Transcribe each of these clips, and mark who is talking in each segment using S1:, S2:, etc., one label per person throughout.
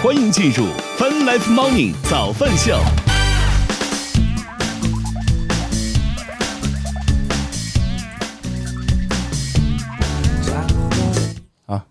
S1: 欢迎进入 Fun Life Morning 早饭秀。
S2: 啊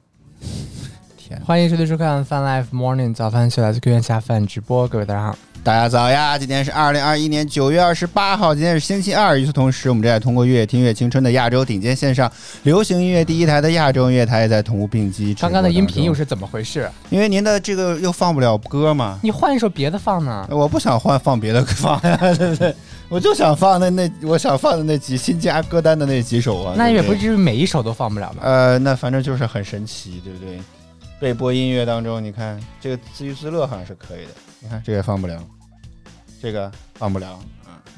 S2: 天，
S3: 欢迎收听收看《Fun Life Morning 早饭秀》，来自 Q 院下饭直播。各位大家好，
S2: 大家早呀！今天是二零二一年九月二十八号，今天是星期二。与此同时，我们正在通过《越听乐青春》的亚洲顶尖线上流行音乐第一台的亚洲音乐台，也在同步并机。
S3: 刚刚的音频又是怎么回事？
S2: 因为您的这个又放不了歌嘛，
S3: 你换一首别的放呢？
S2: 我不想换放别的放呀，对不对？我就想放那那我想放的那几新加歌单的那几首啊。
S3: 那也不，至于每一首都放不了吧？
S2: 呃，那反正就是很神奇，对不对？被播音乐当中，你看这个自娱自乐好像是可以的，你看这也放不了，这个放不了。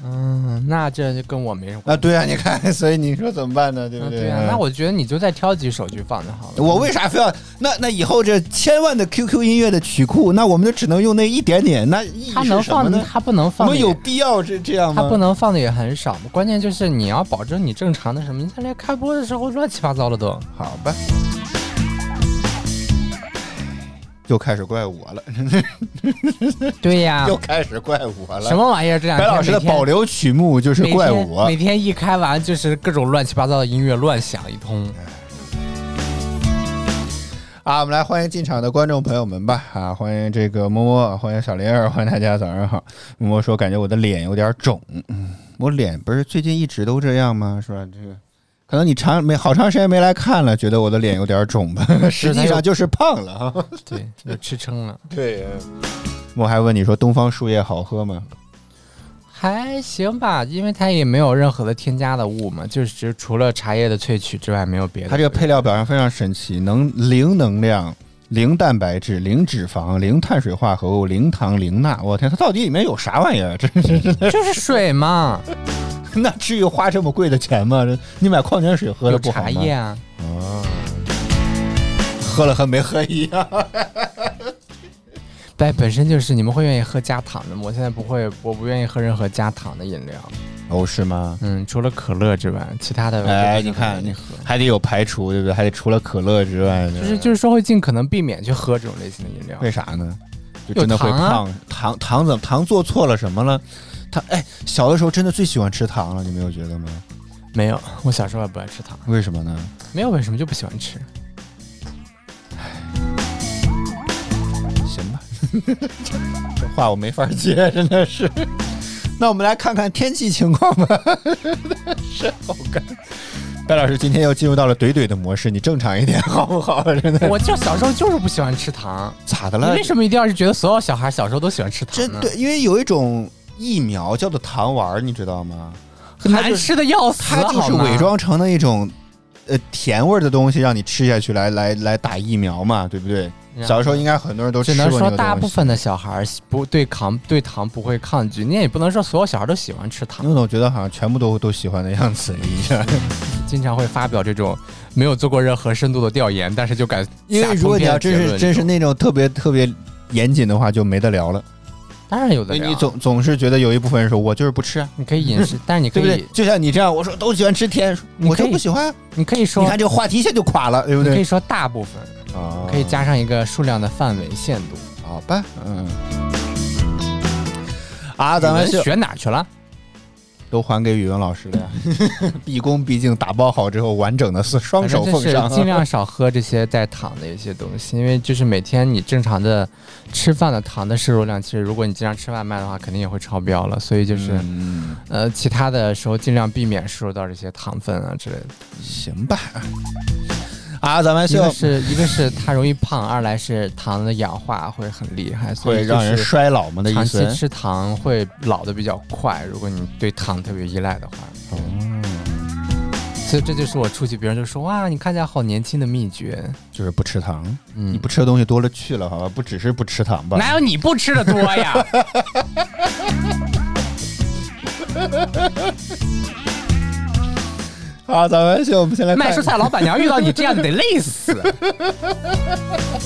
S3: 嗯，那这就跟我没什么
S2: 啊，
S3: 关系。
S2: 对啊，你看，所以你说怎么办呢？对不对？
S3: 嗯对啊，那我觉得你就再挑几首去放就好了。
S2: 我为啥非要？那那以后这千万的 QQ 音乐的曲库，那我们就只能用那一点点，那
S3: 他能放，
S2: 是什么呢？
S3: 他不能
S2: 我
S3: 放的也，
S2: 们有必要这这样吗？
S3: 他不能放的也很少嘛。关键就是你要保证你正常的什么，你看连开播的时候乱七八糟的都。
S2: 好吧。又开始怪我了，
S3: 对呀，
S2: 又开始怪我了。
S3: 什？么玩意儿？这两天
S2: 白老师的保留曲目就是怪我
S3: 每。天一开完就是各种乱七八糟的音乐乱响一通。
S2: 啊，我们来欢迎进场的观众朋友们吧！啊，欢迎这个摸摸，欢迎小玲儿，欢迎大家早上好。摸摸说，感觉我的脸有点肿，嗯，我脸不是最近一直都这样吗？是吧？这个可能你长没好长时间没来看了，觉得我的脸有点肿吧？实际上就是胖了哈。
S3: 对，就吃撑了，
S2: 对，我还问你说东方树叶好喝吗？
S3: 还行吧，因为它也没有任何的添加的物嘛，就是只除了茶叶的萃取之外，没有别的。
S2: 它这个配料表上非常神奇，能零能量、零蛋白质、零脂肪、零碳水化合物、零糖、零钠。我天，它到底里面有啥玩意儿？这
S3: 就是水嘛，
S2: 那至于花这么贵的钱吗？你买矿泉水喝
S3: 有
S2: 了不好吗？
S3: 茶叶啊。
S2: 哦，喝了和没喝一样。
S3: 但本身就是你们会愿意喝加糖的吗？我现在不会，我不愿意喝任何加糖的饮料。
S2: 哦，是吗？
S3: 嗯，除了可乐之外，其他的我
S2: 哎，你看，你。还得有排除，对不对？还得除了可乐之外，
S3: 就是就是说会尽可能避免去喝这种类型的饮料。
S2: 为啥呢？就真的会
S3: 有糖。
S2: 糖糖怎么糖做错了什么了？糖哎，小的时候真的最喜欢吃糖了，你没有觉得吗？
S3: 没有，我小时候也不爱吃糖，
S2: 为什么呢？
S3: 没有为什么就不喜欢吃。
S2: 行吧，这话我没法接，真的是。那我们来看看天气情况吧，是好干。白老师今天又进入到了怼怼的模式，你正常一点好不好？真的，
S3: 我就小时候就是不喜欢吃糖，
S2: 咋的了
S3: 你为？什么一定要是觉得所有小孩小时候都喜欢吃糖呢？
S2: 真对，因为有一种疫苗叫做糖丸儿，你知道吗？
S3: 很难吃的要死，
S2: 它就是伪。装成的一种呃甜味儿的东西，让你吃下去来来来打疫苗嘛，对不对？小时候应该很多人都吃
S3: 只
S2: 过那个东西。
S3: 能说大部分的小孩不对糖对糖不会抗拒，你也不能说所有小孩都喜欢吃糖。
S2: 那种觉得好像全部都都喜欢的样子一样。
S3: 经常会发表这种没有做过任何深度的调研，但是就敢
S2: 因为如果你要真是真是那种特别特别严谨的话，就没得聊了。
S3: 当然有的聊，
S2: 你总总是觉得有一部分人说我就是不吃啊，
S3: 你可以饮食，但是你可以
S2: 对不对？就像你这样，我说都喜欢吃甜，我就不喜欢啊。
S3: 你可以说
S2: 你看这个话题一下就垮了，对不对？
S3: 你可以说大部分，
S2: 啊
S3: 可以加上一个数量的范围限度。
S2: 好吧，嗯。啊，咱们
S3: 学哪去了？
S2: 都还给语文老师了呀。毕恭毕敬，打包好之后，完整的是双手奉上。
S3: 尽量少喝这些带糖的一些东西，因为就是每天你正常的吃饭的糖的摄入量，其实如果你经常吃外卖的话，肯定也会超标了。所以就是、
S2: 嗯，
S3: 呃，其他的时候尽量避免摄入到这些糖分啊之类的。
S2: 行吧。啊，咱们就
S3: 一个是一个是它容易胖，二来是糖的氧化会很厉害，所以
S2: 会让人衰老嘛的意
S3: 长
S2: 思
S3: 期？吃糖会老的比较快，如果你对糖特别依赖的话。
S2: 哦，
S3: 所以这就是我出去，别人就说哇，你看起来好年轻的秘诀。
S2: 就是不吃糖。
S3: 嗯
S2: 你不吃的东西多了去了，好吧？不只是不吃糖吧？
S3: 哪有你不吃的多呀？
S2: 好，咱们先我们先来
S3: 卖蔬菜老板娘遇到你这样得累死。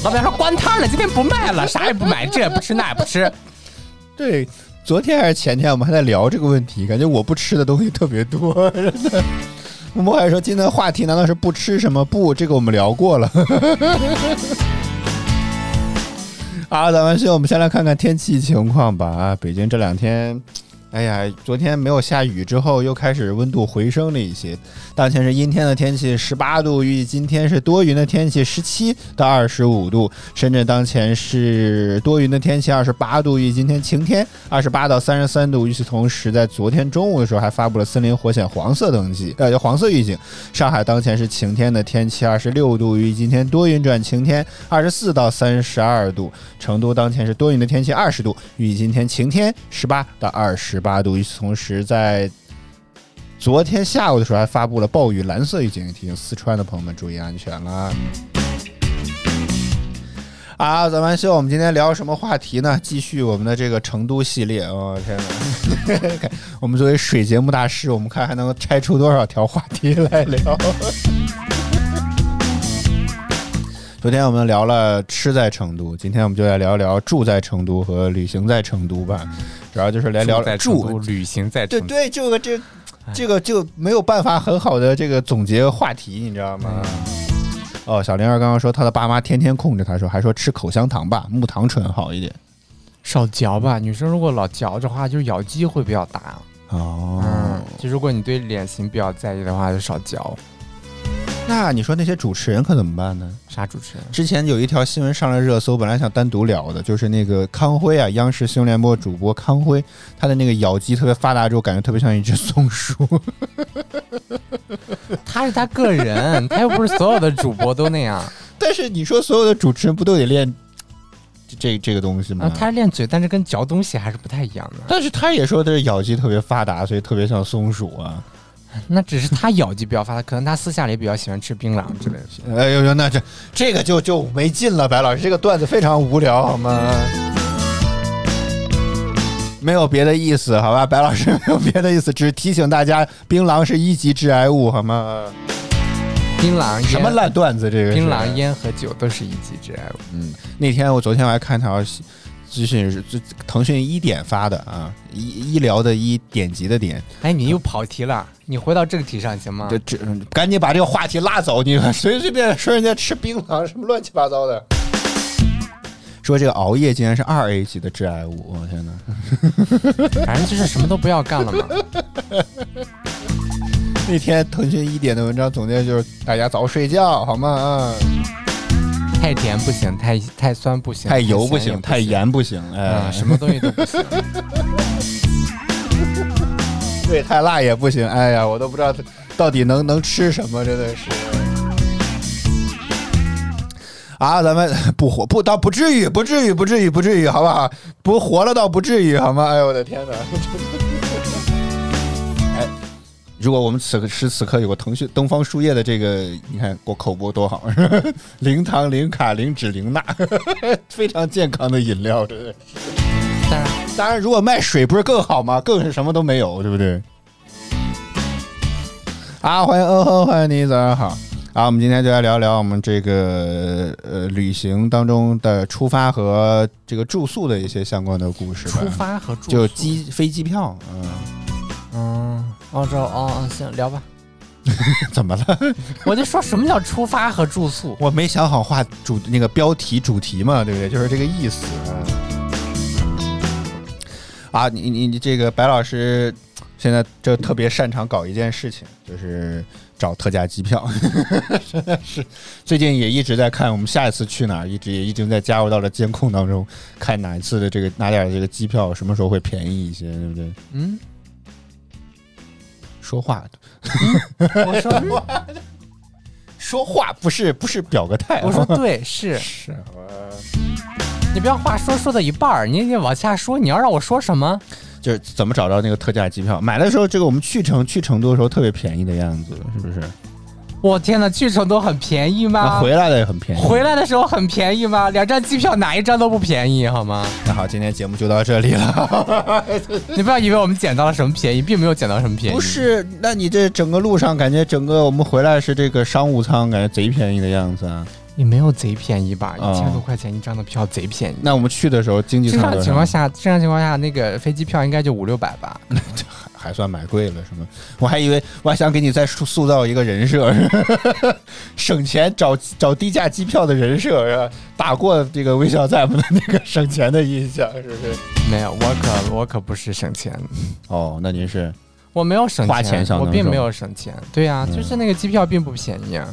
S3: 老板娘说关摊了，今天不卖了，啥也不买，这也不吃那也不吃。
S2: 对，昨天还是前天我们还在聊这个问题，感觉我不吃的东西特别多，真的。我们还说今天的话题难道是不吃什么？不，这个我们聊过了。好，咱们先我们先来看看天气情况吧。啊，北京这两天。哎呀，昨天没有下雨之后，又开始温度回升了一些。当前是阴天的天气，十八度；预计今天是多云的天气，十七到二十五度。深圳当前是多云的天气，二十八度；预计今天晴天，二十八到三十三度。与此同时，在昨天中午的时候还发布了森林火险黄色等级，呃，黄色预警。上海当前是晴天的天气，二十六度；预计今天多云转晴天，二十四到三十二度。成都当前是多云的天气，二十度；预计今天晴天，十八到二十。八度。与此同时，在昨天下午的时候还发布了暴雨蓝色预警，提醒四川的朋友们注意安全了。啊，早安秀，我们今天聊什么话题呢？继续我们的这个成都系列。哦天哪！我们作为水节目大师，我们看还能拆出多少条话题来聊。昨天我们聊了吃在成都，今天我们就来聊一聊住在成都和旅行在成都吧。主要就是来聊
S3: 住旅行在成都
S2: 对对，这个这这个就没有办法很好的这个总结话题，你知道吗？哦，小灵儿刚刚说她的爸妈天天控制她，说还说吃口香糖吧，木糖醇好一点，
S3: 少嚼吧。女生如果老嚼的话，就咬肌会比较大。
S2: 哦，
S3: 嗯，就如果你对脸型比较在意的话，就少嚼。
S2: 那你说那些主持人可怎么办呢？
S3: 啥主持人？
S2: 之前有一条新闻上了热搜，本来想单独聊的，就是那个康辉啊，央视新闻联播主播康辉，他的那个咬肌特别发达之后，感觉特别像一只松鼠。
S3: 他是他个人，他又不是所有的主播都那样。
S2: 但是你说所有的主持人不都得练这这个东西吗？
S3: 他练嘴，但是跟嚼东西还是不太一样的。
S2: 但是他也说的是咬肌特别发达，所以特别像松鼠啊。
S3: 那只是他咬肌比较发达，可能他私下里比较喜欢吃槟榔之类
S2: 的。哎呦呦，那这这个就就没劲了，白老师，这个段子非常无聊，好吗？没有别的意思，好吧，白老师没有别的意思，只是提醒大家，槟榔是一级致癌物，好吗？
S3: 槟榔
S2: 什么烂段子？这个
S3: 槟榔烟和酒都是一级致癌物。
S2: 嗯，那天我昨天我还看条。资讯是这腾讯一点发的啊，医医疗的医典籍的典。
S3: 哎，你又跑题了，你回到正题上行吗？
S2: 这这，赶紧把这个话题拉走！你随 随便说人家吃槟榔什么乱七八糟的，说这个熬夜竟然是二 A 级的致癌物！我天哪，
S3: 反正就是什么都不要干了嘛。
S2: 那天腾讯一点的文章总结就是大家早睡觉好吗？啊。
S3: 太甜不行，太太酸不行，
S2: 太油
S3: 不
S2: 行，太盐不行，哎，
S3: 什么东西都不行。
S2: 对，太辣也不行，哎呀，我都不知道到底能能吃什么，真的是。啊，咱们 不活不倒不至于，不至于，不至于，不至于，好不好？不活了倒不至于，好吗？哎呦，我的天哪！如果我们此时此刻有个腾讯东方树叶的这个，你看我口播多好，零糖、零卡、零脂、零钠，非常健康的饮料，对不对？当然，当然，如果卖水不是更好吗？更是什么都没有，对不对？啊，欢迎嗯哼，欢迎你，早上好。啊，我们今天就来聊聊我们这个呃旅行当中的出发和这个住宿的一些相关的故事吧。
S3: 出发和住
S2: 就机飞机票，嗯
S3: 嗯。澳洲哦，行聊吧。
S2: 怎么了？
S3: 我就说什么叫出发和住宿？
S2: 我没想好画主那个标题主题嘛，对不对？就是这个意思。啊，你你你这个白老师现在就特别擅长搞一件事情，就是找特价机票。真的是，最近也一直在看我们下一次去哪儿，一直也已经在加入到了监控当中，看哪一次的这个哪点这个机票什么时候会便宜一些，对不对？嗯。说话，
S3: 我说
S2: 话，说话不是不是表个态。
S3: 我说对，是
S2: 是，
S3: 你不要话说说到一半儿，你你往下说，你要让我说什么？
S2: 就是怎么找到那个特价机票？买的时候，这个我们去成去成都的时候特别便宜的样子，是不是？
S3: 我天哪，去成都很便宜吗？
S2: 回来的也很便宜。
S3: 回来的时候很便宜吗？两张机票哪一张都不便宜，好吗？
S2: 那好，今天节目就到这里了。
S3: 你不要以为我们捡到了什么便宜，并没有捡到什么便宜。
S2: 不是，那你这整个路上感觉整个我们回来是这个商务舱，感觉贼便宜的样子啊。
S3: 也没有贼便宜吧？一千多块钱一张的票，贼便宜。
S2: 那我们去的时候经济
S3: 舱正常情况下，正常情况下那个飞机票应该就五六百吧。
S2: 还算买贵了，是吗？我还以为我还想给你再塑塑造一个人设，省钱找找低价机票的人设，是吧？打过这个微笑 Zap 的那个省钱的印象，是不是？
S3: 没有，我可我可不是省钱，
S2: 哦，那您是
S3: 我没有省
S2: 花钱上
S3: 我并没有省钱。对呀、
S2: 嗯
S3: 就是那个机票并不便宜啊。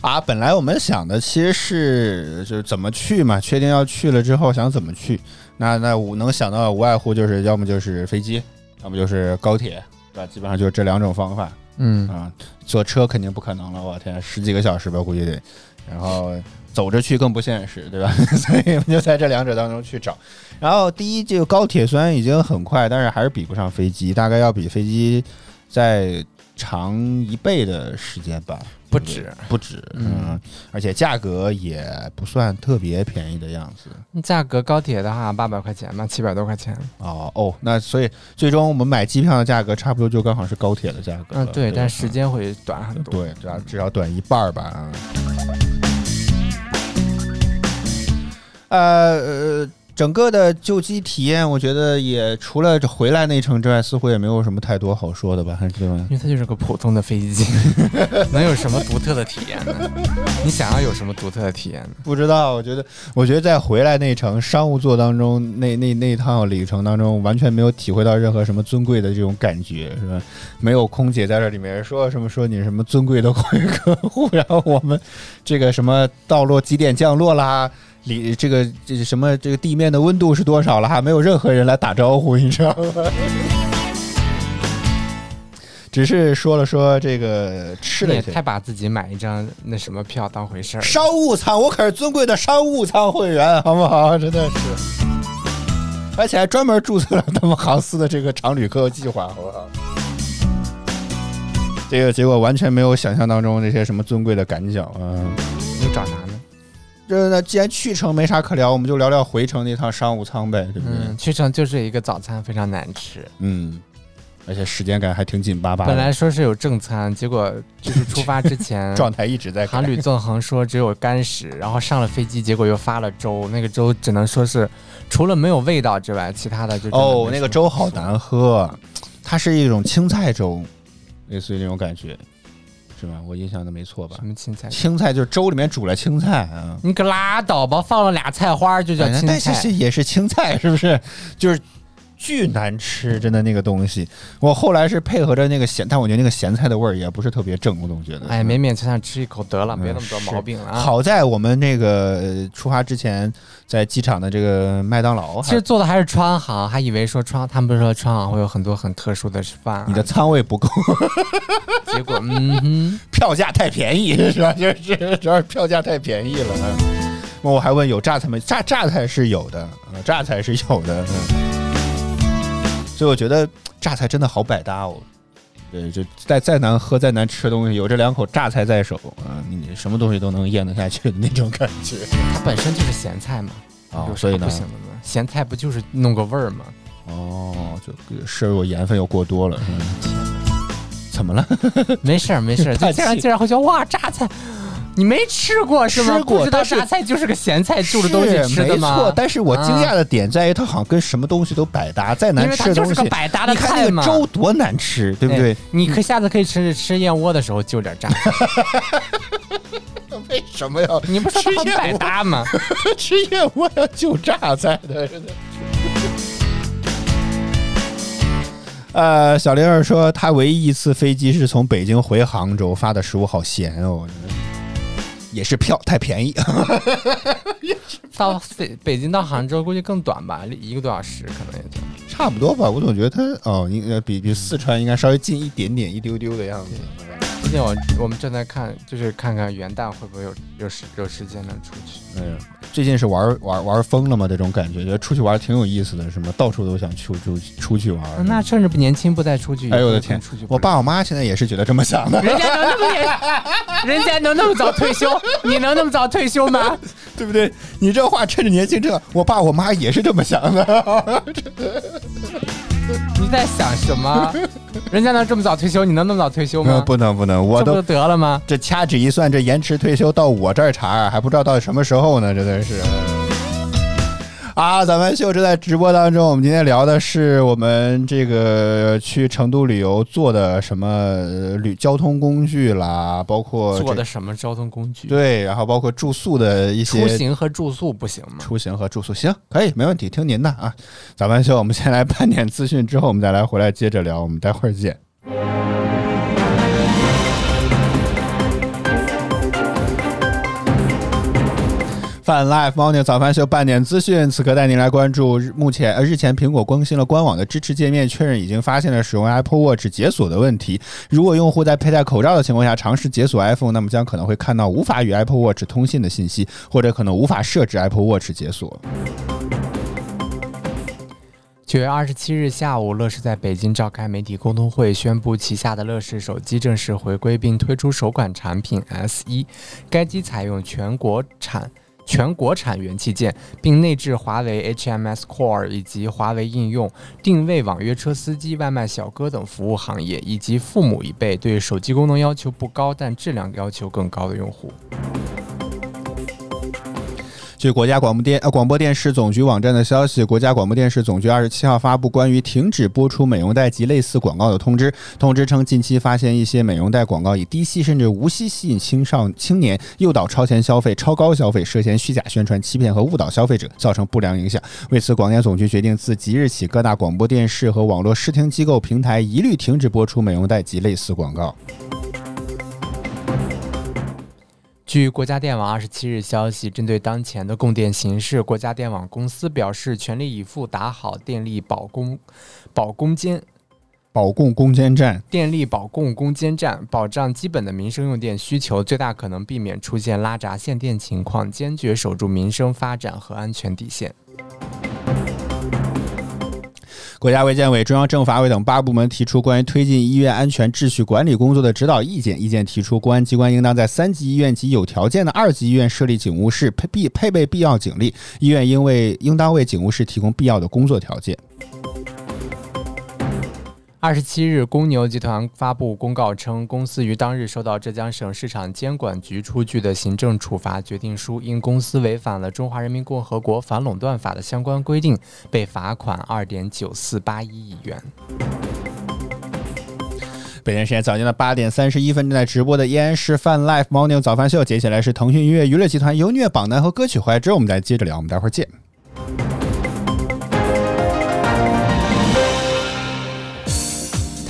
S2: 啊，本来我们想的其实是就是怎么去嘛，确定要去了之后想怎么去，那那我能想到的无外乎就是要么就是飞机，要么就是高铁，对吧？基本上就是这两种方法
S3: 嗯，
S2: 啊。坐车肯定不可能了，我天，十几个小时吧，估计得，然后走着去更不现实，对吧？所以我们就在这两者当中去找。然后第一，这个高铁虽然已经很快，但是还是比不上飞机，大概要比飞机再长一倍的时间吧。
S3: 不止。
S2: 不止，
S3: 嗯
S2: 嗯，而且价格也不算特别便宜的样子。
S3: 价格高铁的话八百块钱吧，七百多块钱。
S2: 哦哦，那所以最终我们买机票的价格差不多就刚好是高铁的价格。
S3: 嗯，对，
S2: 吧
S3: 但时间会短很多。
S2: 对，至少至少短一半儿吧。啊呃呃，整个的就机体验，我觉得也除了这回来那一程之外，似乎也没有什么太多好说的吧？还是对吧？
S3: 因为它就是个普通的飞机，能有什么独特的体验呢？你想要有什么独特的体验呢？
S2: 不知道，我觉得，我觉得在回来那程商务座当中，那那那趟旅程当中，完全没有体会到任何什么尊贵的这种感觉，是吧？没有空姐在这里面说什么说你什么尊贵的 贵客户，然后我们这个什么到落几点降落啦。里这个这什么？这个地面的温度是多少了？还没有任何人来打招呼，你知道吗？只是说了说这个吃了一些
S3: 你也太把自己买一张那什么票当回事儿。
S2: 商务舱，我可是尊贵的商务舱会员，好不好？真的是，而且还专门注册了他们航司的这个常旅客计划，好不好？这个结果完全没有想象当中那些什么尊贵的赶脚啊！
S3: 你找啥呢？
S2: 这那既然去程没啥可聊，我们就聊聊回程那趟商务舱呗，对不对？
S3: 嗯，去程就是一个早餐非常难吃。
S2: 嗯，而且时间感还挺紧巴巴的，
S3: 本来说是有正餐，结果就是出发之前，
S2: 状态一直在改
S3: 航旅纵横说只有干食，然后上了飞机，结果又发了粥，那个粥只能说是除了没有味道之外，其他的就
S2: 哦，那个粥好难喝，它是一种青菜粥，类似于那种感觉，是吧？我印象的没错吧
S3: 什？么青菜？
S2: 青菜就是粥里面煮了青菜啊，
S3: 你可拉倒吧，放了俩菜花就叫青菜
S2: 但是也是青菜，是不是？就是巨难吃，真的那个东西。我后来是配合着那个咸，但我觉得那个咸菜的味儿也不是特别正，我总觉得。
S3: 哎，勉勉强强吃一口得了，
S2: 嗯
S3: 别那么多毛病了啊。
S2: 好在我们那个呃出发之前，在机场的这个麦当劳，
S3: 其实做的还是川航，还以为说川，他们不是说川航会有很多很特殊的饭啊，
S2: 你的仓位不够，
S3: 结果嗯哼，
S2: 票价太便宜，是吧？就是主要是票价太便宜了。嗯我还问有榨菜没？榨榨菜是有的，呃榨菜是有的。嗯，所以我觉得榨菜真的好百搭哦。对，就再再难喝、再难吃的东西，有这两口榨菜在手啊，你什么东西都能咽得下去的那种感觉
S3: 它本身就是咸菜嘛，
S2: 啊所以呢
S3: 不，行的呢？咸菜不就是弄个味儿吗？
S2: 哦，就摄入盐分又过多了，是吧怎么了？
S3: 没事儿没事儿，
S2: 太
S3: 就经常
S2: 气
S3: 经常会说哇榨菜，你没吃过是吗？
S2: 吃过
S3: 知道
S2: 但是
S3: 榨菜就是个咸菜就着东西吃的吗？
S2: 没错，但是我惊讶的点在于，它好像跟什么东西都百搭，再难吃的东西，
S3: 就是个百搭的
S2: 你看那
S3: 菜嘛。
S2: 个粥多难吃，对不对
S3: 哎？你可下次可以吃吃燕窝的时候就点榨菜，
S2: 为什么要
S3: 你不说它很百搭吗？
S2: 吃燕窝 要就榨菜的？呃，小玲儿说，她唯一一次飞机是从北京回杭州，发的食物好咸哦，也是票太便宜。
S3: 到北北京到杭州估计更短吧，一个多小时可能也就。
S2: 差不多吧，我总觉得它哦，应该比比四川应该稍微近一点点，一丢丢的样子。
S3: 最近我我们正在看，就是看看元旦会不会有有时有时间能出去。
S2: 嗯，最近是玩玩玩疯了嘛？这种感觉，觉得出去玩挺有意思的，什么到处都想去出出去玩。
S3: 那趁着不年轻不再出去，
S2: 哎呦我的天
S3: 出去
S2: 我爸我妈现在也是觉得这么想的，
S3: 人家能那么年，人家能那么早退休，你能那么早退休吗？
S2: 对不对？你这话趁着年轻这，我爸我妈也是这么想的。
S3: 你在想什么？人家能这么早退休，你能那么早退休吗？
S2: 不能不能，我都
S3: 得了吗？
S2: 这掐指一算，这延迟退休到我这儿茬儿还不知道到什么时候呢，真的是。啊，咱们秀正在直播当中。我们今天聊的是我们这个去成都旅游坐的什么呃旅交通工具啦，包括这
S3: 坐的什么交通工具？，
S2: 对，然后包括住宿的一些
S3: 出行和住宿不行吗？
S2: 出行和住宿，行，可以，没问题，听您的啊。咱们秀，我们先来盘点资讯，之后我们再来回来接着聊，我们待会儿见。泛 Live Morning 早饭秀半点资讯，此刻带您来关注目前呃日前苹果更新了官网的支持界面，确认已经发现了使用 Apple Watch 解锁的问题。如果用户在佩戴口罩的情况下尝试解锁 iPhone，那么将可能会看到无法与 Apple Watch 通信的信息，或者可能无法设置 Apple Watch 解锁。
S3: 九月二十七日下午，乐视在北京召开媒体沟通会，宣布旗下的乐视手机正式回归，并推出首款产品 S 一。该机采用全国产。全国产元器件，并内置华为 HMS Core 以及华为应用，定位网约车司机、外卖小哥等服务行业，以及父母一辈对手机功能要求不高但质量要求更高的用户。
S2: 据国家广播电呃广播电视总局网站的消息，国家广播电视总局二十七号发布关于停止播出美容带及类似广告的通知。通知称，近期发现一些美容带广告以低息甚至无息吸引青少青年，诱导超前消费、超高消费，涉嫌虚假宣传、欺骗和误导消费者，造成不良影响。为此，广电总局决定自即日起，各大广播电视和网络视听机构平台一律停止播出美容带及类似广告。
S3: 据国家电网二十七日消息，针对当前的供电形势，国家电网公司表示全力以赴打好电力保供、保供监、
S2: 保供攻坚战，
S3: 电力保供攻坚战，保障基本的民生用电需求，最大可能避免出现拉闸限电情况，坚决守住民生发展和安全底线。
S2: 国家卫健委、中央政法委等八部门提出关于推进医院安全秩序管理工作的指导意见。意见提出，公安机关应当在三级医院及有条件的二级医院设立警务室，配必配备必要警力。医院应为应当为警务室提供必要的工作条件。
S3: 二十七日，公牛集团发布公告称，公司于当日收到浙江省市场监管局出具的行政处罚决定书，因公司违反了《中华人民共和国反垄断法》的相关规定，被罚款二点九四八一亿元。
S2: 北京时间早间的八点三十一分，正在直播的依然是泛 Life Morning 早饭秀，接下来是腾讯音乐娱乐集团由虐榜单和歌曲回来之后，我们再接着聊，我们待会儿见。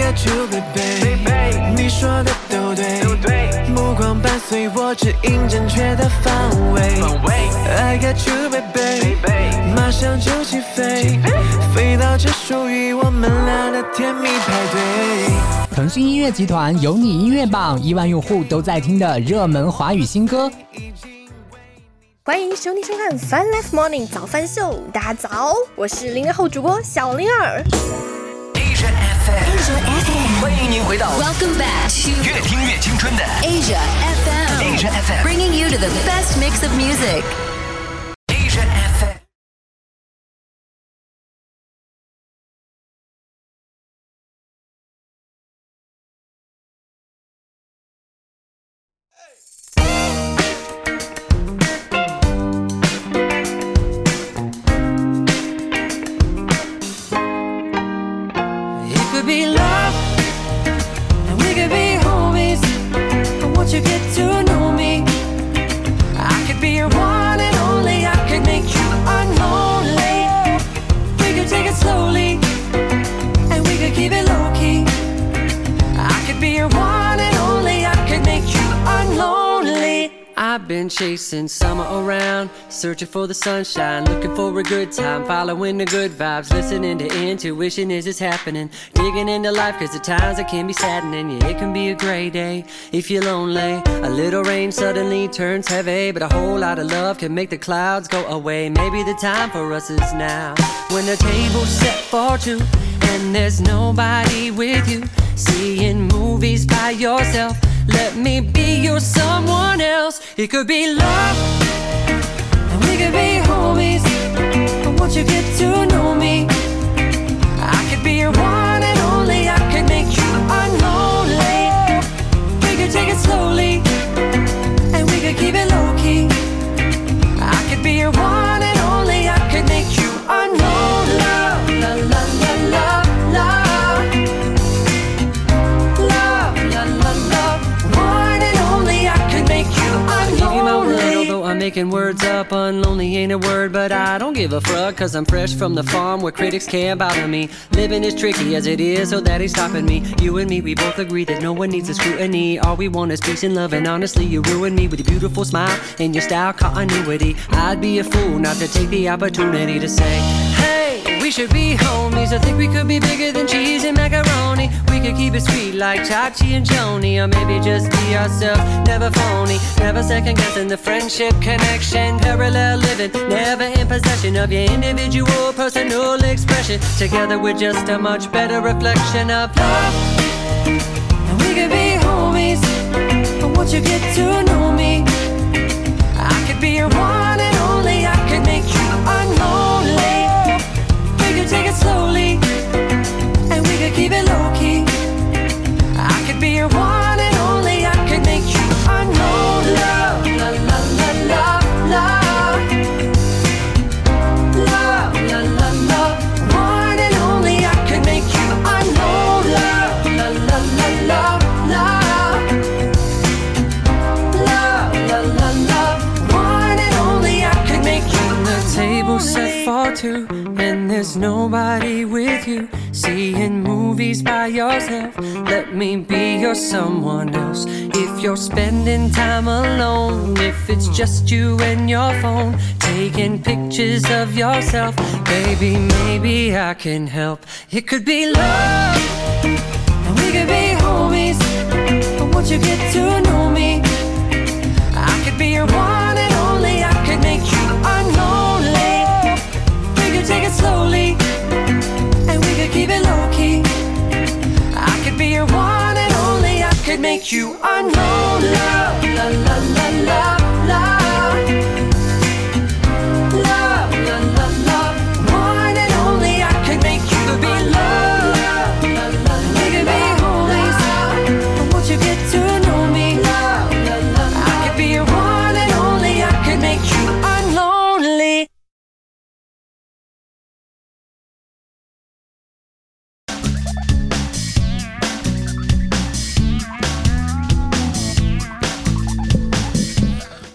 S4: I got you, baby，你说的都对，目光伴随我指引正确的方位。I got you, baby，马上就起飞，飞到这属于我们俩的甜蜜派对。
S5: 腾讯音乐集团有你音乐榜亿万用户都在听的热门华语新歌。
S6: 欢迎收听收看《Fun Life Morning 早饭秀》，大家早，我是零零后主播小灵儿。
S7: Asia FM，欢迎您回到
S8: Welcome back to
S7: 越听越青春的
S8: Asia FM,
S7: Asia FM。
S8: bringing you to the best mix of music.
S4: Chasing summer around, searching for the sunshine, looking for a good time, following the good vibes, listening to intuition as it's happening, digging into life cause at times it can be saddening, yeah, it can be a gray day if you're lonely. A little rain suddenly turns heavy, but a whole lot of love can make the clouds go away. Maybe the time for us is now, when the table's set for two, and there's nobody with you, seeing movies by yourself. Let me be your someone else. It could be love, and we could be homies. But won't you get to know me? I could be your one and only. I could make you unlonely. We could take it slowly, and we could keep it low key. I could be your one
S9: making words up. Unlonely ain't a word, but I don't give a fuck. Cause I'm fresh from the farm where critics can't bother me. Living is tricky as it is, so that ain't stopping me. You and me, we both agree that no one needs a scrutiny. All we want is peace and love, and honestly, you ruined me with your beautiful smile and your style continuity. I'd be a fool not to take the opportunity to say, Hey, we should be homies. I think we could be bigger than cheese and macaroni. We could keep it sweet like Chachi and Joni, or maybe just be ourselves, never phony, never second guessing the friendship connection. Parallel living, never in possession of your individual personal expression. Together we're just a much better reflection of love.
S4: And we could be homies. But won't you get to know me? I could be your one and only. I could make you unlonely. We could take it slowly, and we could keep it low key.
S9: Nobody with you. Seeing movies by yourself, let me be your someone else. If you're spending time alone, if it's just you and your phone, taking pictures of yourself, baby, maybe I can help. It could be love.
S4: And we could be homies. But won't you get to know me? I could be your one slowly. And we could keep it low key. I could be your one and only. I could make you unknown. Love, la la la la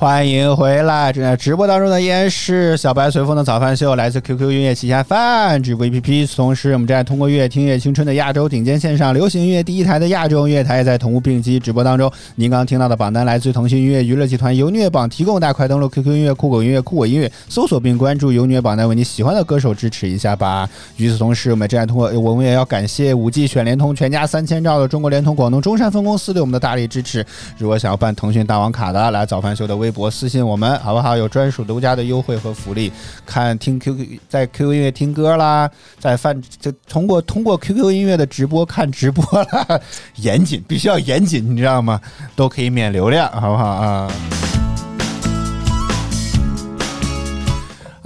S2: 欢迎回来！正在直播当中的依然是小白随风的早饭秀，来自 QQ 音乐旗下饭直播 APP。同时，我们正在通过音乐听乐青春的亚洲顶尖线上流行音乐第一台的亚洲音乐台，也在同步并机直播当中。您刚刚听到的榜单来自腾讯音乐娱乐集团由虐榜提供，大家快登录 QQ 音乐、酷狗音乐、酷我音乐，搜索并关注由虐榜单，为你喜欢的歌手支持一下吧。与此同时，我们正在通过，我们也要感谢五 G 选联通全家三千兆的中国联通广东中山分公司对我们的大力支持。如果想要办腾讯大王卡的，来早饭秀的微我私信我们，好不好？有专属独家的优惠和福利。看听 QQ 在 QQ 音乐听歌啦，在饭就通过通过 QQ 音乐的直播看直播啦，严谨，必须要严谨，你知道吗？都可以免流量，好不好啊？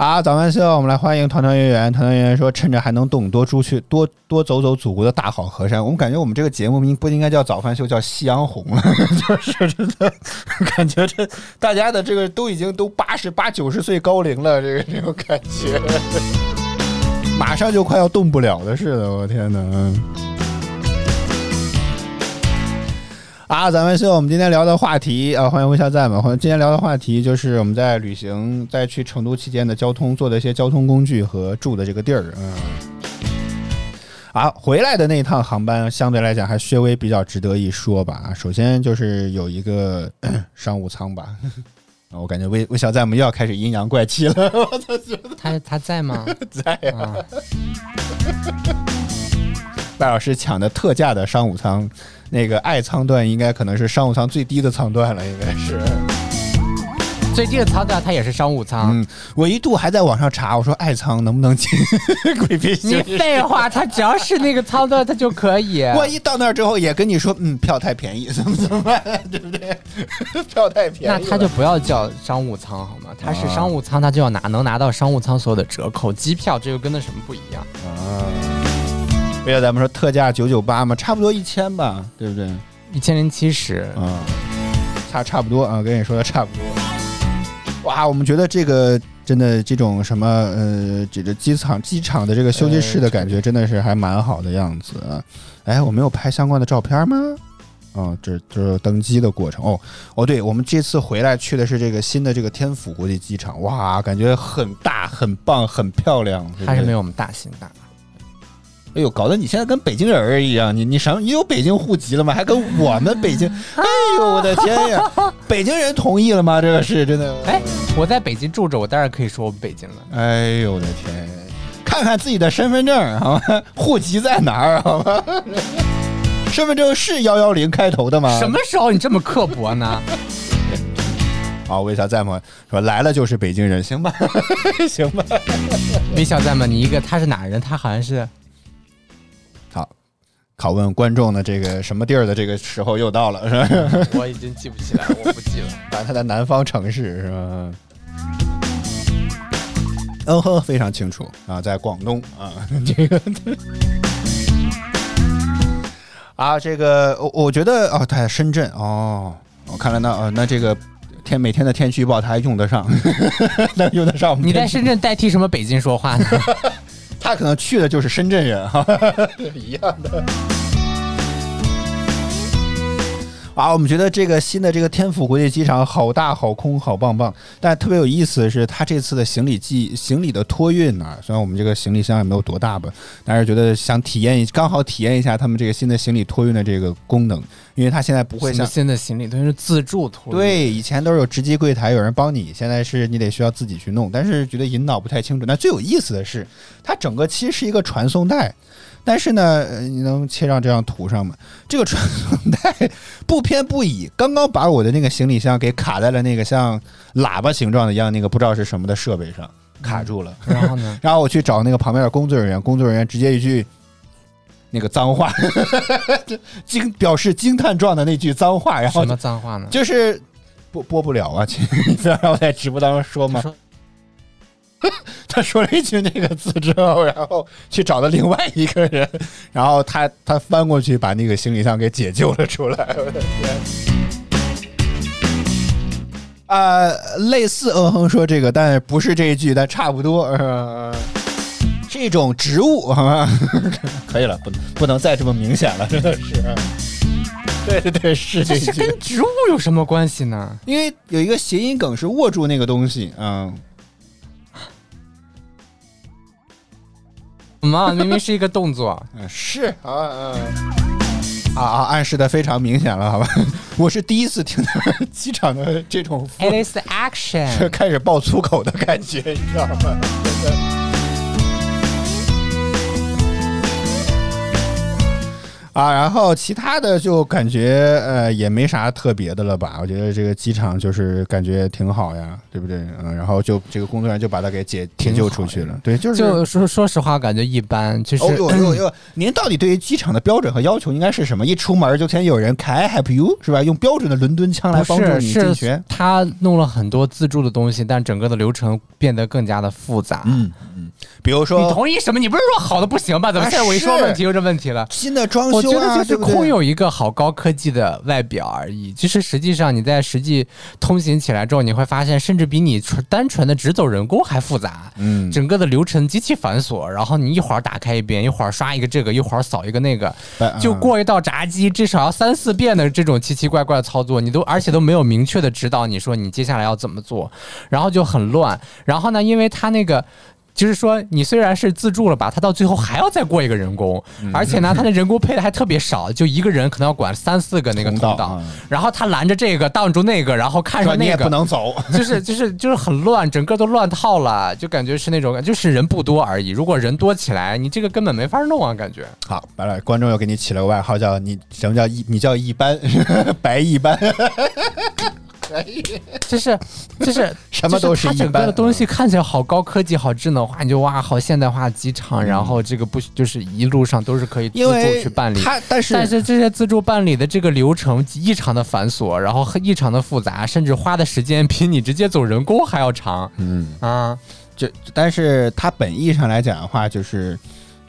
S2: 啊，早饭秀，我们来欢迎团团圆圆。团团圆圆说：“趁着还能动，多出去，多多走走祖国的大好河山。”我们感觉我们这个节目应不应该叫早饭秀，叫夕阳红了？就是真的感觉这大家的这个都已经都八十八九十岁高龄了，这个这种感觉，马上就快要动不了的似的。我天哪！啊，咱们是我们今天聊的话题啊，欢迎微笑赞嘛。欢迎今天聊的话题就是我们在旅行，在去成都期间的交通做的一些交通工具和住的这个地儿，嗯。啊，回来的那一趟航班相对来讲还稍微比较值得一说吧。首先就是有一个商务舱吧，啊 我感觉魏魏小在我们又要开始阴阳怪气了，我操，
S3: 他他在吗？
S2: 在呀、
S3: 啊，
S2: 赖老师抢的特价的商务舱，那个爱舱段应该可能是商务舱最低的舱段了，应该是。
S3: 最低的舱段它也是商务舱。
S2: 嗯，我一度还在网上查，我说爱舱能不能进 贵宾
S3: 你？废话，它只要是那个舱段，它就可以。
S2: 万一到那儿之后也跟你说，嗯，票太便宜，怎么怎么办，对不对？票太便宜，
S3: 那他就不要叫商务舱好吗？他是商务舱，他就要拿能拿到商务舱所有的折扣，机票这又跟那什么不一样？
S2: 啊。为了咱们说特价九九八嘛，差不多一千吧，对不对？
S3: 一千零七十，
S2: 啊，差差不多啊，跟你说的差不多。哇，我们觉得这个真的这种什么呃，这个机场机场的这个休息室的感觉真的是还蛮好的样子啊。哎，我没有拍相关的照片吗？哦，这这是登机的过程哦哦，对，我们这次回来去的是这个新的这个天府国际机场，哇，感觉很大、很棒、很漂亮。对对
S3: 它是没有我们大型大。
S2: 哎呦，搞得你现在跟北京人儿一样，你你什么？你有北京户籍了吗？还跟我们北京？哎呦，我的天呀！北京人同意了吗？这个是真的。
S3: 哎，我在北京住着，我当然可以说我们北京了。
S2: 哎呦我的天！看看自己的身份证好吗？户籍在哪儿好吗？身份证是幺幺零开头的吗？
S3: 什么时候你这么刻薄呢？
S2: 啊？微笑在吗？说来了就是北京人，行吧？行吧？
S3: 微笑在吗？你一个他是哪人？他好像是
S2: 好，拷问观众的这个什么地儿的这个时候又到了，是吧？
S3: 我已经记不起来，我不记了。
S2: 反正他在南方城市是吧？嗯哼，非常清楚啊，在广东 啊，这个啊，这个我我觉得哦，他在深圳哦，我看来那哦，那这个天每天的天气预报他还用得上，能用得上我们
S3: 你在深圳代替什么北京说话呢？
S2: 他可能去的就是深圳人哈，一样的。啊，我们觉得这个新的这个天府国际机场好大、好空、好棒棒，但特别有意思的是，它这次的行李寄行李的托运呢，虽然我们这个行李箱也没有多大吧，但是觉得想体验一，刚好体验一下他们这个新的行李托运的这个功能，因为它现在不会像
S3: 新的行李都是自助托运。
S2: 对，以前都是有直机柜台有人帮你，现在是你得需要自己去弄，但是觉得引导不太清楚。那最有意思的是，它整个其实是一个传送带，但是呢，呃你能切上这张图上吗？这个传送带不偏不倚，刚刚把我的那个行李箱给卡在了那个像喇叭形状的一样那个不知道是什么的设备上，卡住了。
S3: 然后呢？
S2: 然后我去找那个旁边的工作人员，工作人员直接一句那个脏话，惊表示惊叹状的那句脏话，然后
S3: 什么脏话呢？
S2: 就是播播不了啊！请你非要让我在直播当中说吗
S3: 他？说
S2: 了一句那个字之后，然后去找了另外一个人，然后他他翻过去把那个行李箱给解救了出来。我的天！啊、类似嗯哼说这个，但不是这一句，但差不多。呃，是一种植物，好吗？可以了，不不能再这么明显了，真的是。对对对，是这。
S3: 是跟植物有什么关系呢？
S2: 因为有一个谐音梗是握住那个东西，嗯，
S3: 什么？明明是一个动作。
S2: 嗯是啊，嗯，啊啊，暗示的非常明显了，好吧？我是第一次听到机场的这种
S3: It is action。
S2: 开始爆粗口的感觉，你知道吗？真的。啊，然后其他的就感觉呃也没啥特别的了吧？我觉得这个机场就是感觉挺好呀，对不对？嗯，然后就这个工作人员就把他给解解救出去了，对，就是
S3: 就说说实话，感觉一般。其实、
S2: 哦呦呦呦！您到底对于机场的标准和要求应该是什么？一出门就先有人 Can I help you 是吧？用标准的伦敦腔来帮助你进去
S3: 是。他弄了很多自助的东西，但整个的流程变得更加的复杂。
S2: 嗯嗯，比如说你
S3: 同意什么？你不是说好的不行吧？怎么
S2: 啊
S3: 现在我一说问题又这问题了？
S2: 新的装
S3: 我
S2: 修啊，
S3: 觉得就是空有一个好高科技的外表而已。就是实际上你在实际通行起来之后，你会发现，甚至比你纯单纯的只走人工还复杂。
S2: 嗯
S3: 整个的流程极其繁琐，然后你一会儿打开一遍，一会儿刷一个这个，一会儿扫一个那个，
S2: 呃
S3: 就过一道闸机，至少要三四遍的这种奇奇怪怪的操作，你都而且都没有明确的指导你说你接下来要怎么做，然后就很乱。然后呢，因为它那个。就是说，你虽然是自助了吧，他到最后还要再过一个人工，
S2: 嗯
S3: 而且呢，他的人工配的还特别少，就一个人可能要管三四个那个通道，
S2: 通道嗯
S3: 然后他拦着这个，挡住那个，然后看
S2: 着你也
S3: 上那个，
S2: 不能走。
S3: 就是就是就是很乱，整个都乱套了，就感觉是那种就是人不多而已。如果人多起来，你这个根本没法弄啊，感觉。
S2: 好，完了，观众又给你起了个外号，叫你什么叫一？你叫一般，白一般。
S3: 就是就是
S2: 什么都是
S3: 它
S2: 一般
S3: 整个的东西看起来好高科技、好智能化，你就哇，好现代化机场，然后这个不就是一路上都是可以自助去办理。
S2: 他，但是
S3: 但是这些自助办理的这个流程异常的繁琐，然后异常的复杂，甚至花的时间比你直接走人工还要长。
S2: 嗯，
S3: 啊，
S2: 就但是它本意上来讲的话，就是。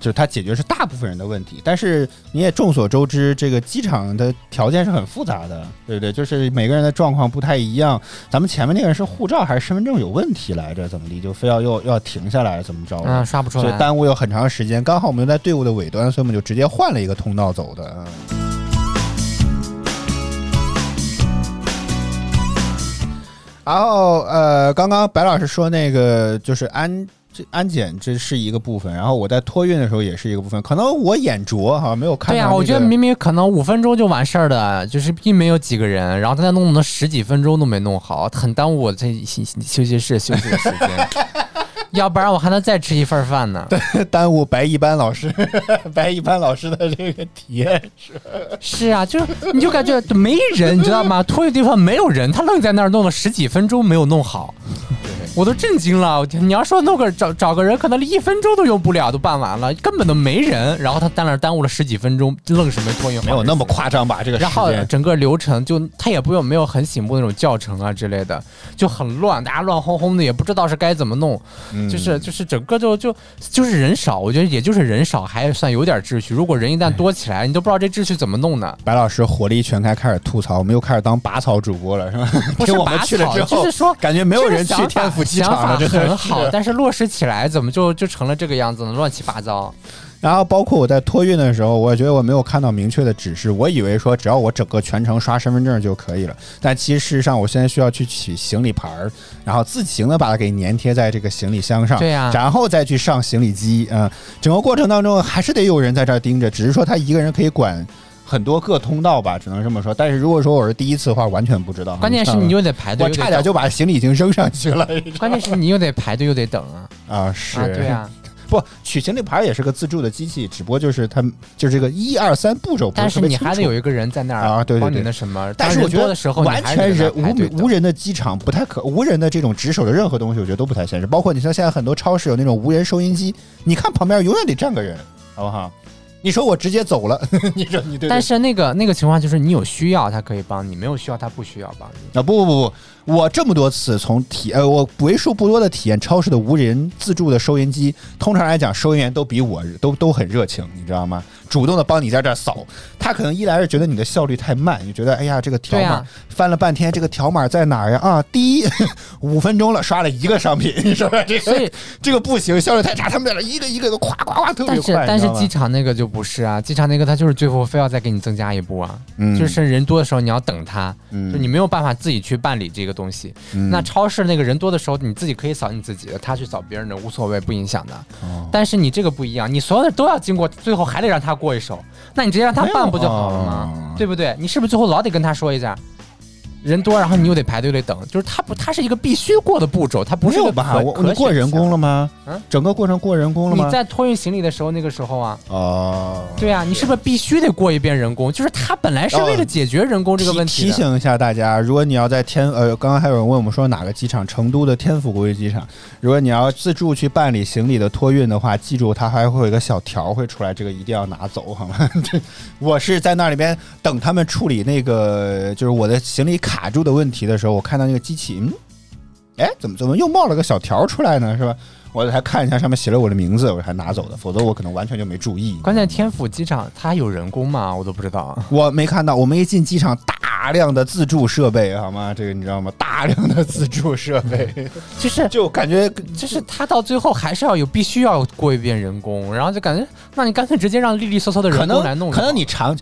S2: 就是它解决是大部分人的问题，但是你也众所周知，这个机场的条件是很复杂的，对不对？就是每个人的状况不太一样。咱们前面那个人是护照还是身份证有问题来着？怎么地就非要又要停下来，怎么着？
S3: 嗯，刷不出
S2: 所以。耽误有很长时间。刚好我们又在队伍的尾端，所以我们就直接换了一个通道走的。嗯然后呃，刚刚白老师说那个就是安这安检这是一个部分，然后我在托运的时候也是一个部分，可能我眼拙哈，没有看到、
S3: 对呀、
S2: 那个。
S3: 我觉得明明可能五分钟就完事儿的，就是并没有几个人，然后在那弄了十几分钟都没弄好，很耽误我在休休息室休息的时间。要不然我还能再吃一份饭呢。
S2: 耽误白一班老师 白一班老师的这个体验。
S3: 是 是啊，就你就感觉没人，你知道吗？托运地方没有人，他愣在那儿弄了十几分钟没有弄好，我都震惊了。你要说弄个找找个人，可能一分钟都用不了，都办完了，根本都没人。然后他在那儿耽误了十几分钟，愣是没托运好。
S2: 没有那么夸张吧？这个时
S3: 然后整个流程就他也不用没有很醒目那种教程啊之类的，就很乱，大家乱哄哄的，也不知道是该怎么弄，
S2: 嗯
S3: 就是就是整个就就就是人少，我觉得也就是人少还算有点秩序。如果人一旦多起来，你都不知道这秩序怎么弄呢？
S2: 白老师火力全开，开始吐槽，我们又开始当拔草主播了，是吧？
S3: 不是
S2: 听我们
S3: 拔草
S2: 去了之后，
S3: 就是说
S2: 感觉没有人去天府机场了，
S3: 想法很好，但是落实起来怎么就就成了这个样子呢？乱七八糟。
S2: 然后包括我在托运的时候，我觉得我没有看到明确的指示，我以为说只要我整个全程刷身份证就可以了，但其实事实上我现在需要去取行李牌儿，然后自行的把它给粘贴在这个行李箱上，
S3: 对呀
S2: 然后再去上行李机，嗯、整个过程当中还是得有人在这儿盯着，只是说他一个人可以管。很多个通道吧，只能这么说。但是如果说我是第一次的话，完全不知道。
S3: 关键是你又得排队，
S2: 我差点就把行李已经扔上去了。
S3: 关键是你又得排队又得等啊
S2: 啊，是，
S3: 啊！对啊，
S2: 不取行李牌也是个自助的机器，只不过就是它就是这个一二三步骤不
S3: 但是你还得有一个人在那儿
S2: 啊对对
S3: 帮你那什么。
S2: 但是我觉得完全人无无人的机场不太可，无人的这种值守的任何东西，我觉得都不太现实。包括你像现在很多超市有那种无人收银机，你看旁边永远得站个人，好不好？你说我直接走了，你说你对对？
S3: 但是那个那个情况就是你有需要，他可以帮你；没有需要，他不需要帮你。
S2: 啊不不不不，我这么多次从体呃我为数不多的体验超市的无人自助的收银机，通常来讲收银员都比我都都很热情，你知道吗？主动的帮你在这儿扫，他可能一来是觉得你的效率太慢，你觉得哎呀这个条码、
S3: 啊
S2: 翻了半天，这个条码在哪儿呀？啊，第一五分钟了，刷了一个商品，你说这个 这个不行，效率太差，他们在这一个一个都夸夸夸特别
S3: 但是
S2: 快，
S3: 但是机场那个就不是啊，机场那个他就是最后非要再给你增加一步啊，
S2: 嗯。
S3: 就是人多的时候你要等他，
S2: 嗯。
S3: 就你没有办法自己去办理这个东西。那超市那个人多的时候，你自己可以扫你自己的，他去扫别人的无所谓，不影响的。
S2: 哦
S3: 但是你这个不一样，你所有的都要经过，最后还得让他过一手，那你直接让他办不就好了吗？
S2: 哦
S3: 对不对？你是不是最后老得跟他说一下？人多，然后你又得排队得等，就是它不，它是一个必须过的步骤，它不是
S2: 吧？
S3: 可
S2: 我你过人工了吗？
S3: 嗯
S2: 整个过程过人工了吗？
S3: 你在托运行李的时候，那个时候啊，
S2: 哦，
S3: 对啊，你是不是必须得过一遍人工？就是它本来是为了解决人工这个问题的。
S2: 提提醒一下大家，如果你要在天呃，刚刚还有人问我们说哪个机场，成都的天府国际机场，如果你要自助去办理行李的托运的话，记住它还会有一个小条会出来，这个一定要拿走，好吗？这 我是在那里边等他们处理那个就是我的行李卡住的问题的时候，我看到那个机器，嗯，哎，怎么怎么又冒了个小条出来呢？是吧？我还看一下上面写了我的名字，我才拿走的，否则我可能完全就没注意。
S3: 关键天府机场它有人工吗？我都不知道。
S2: 我没看到，我们一进机场，大量的自助设备，好吗？这个你知道吗？大量的自助设备，
S3: 就是
S2: 就感觉
S3: 就是他到最后还是要有必须要过一遍人工，然后就感觉，那你干脆直接让利利索索的人工来弄。
S2: 可能你长，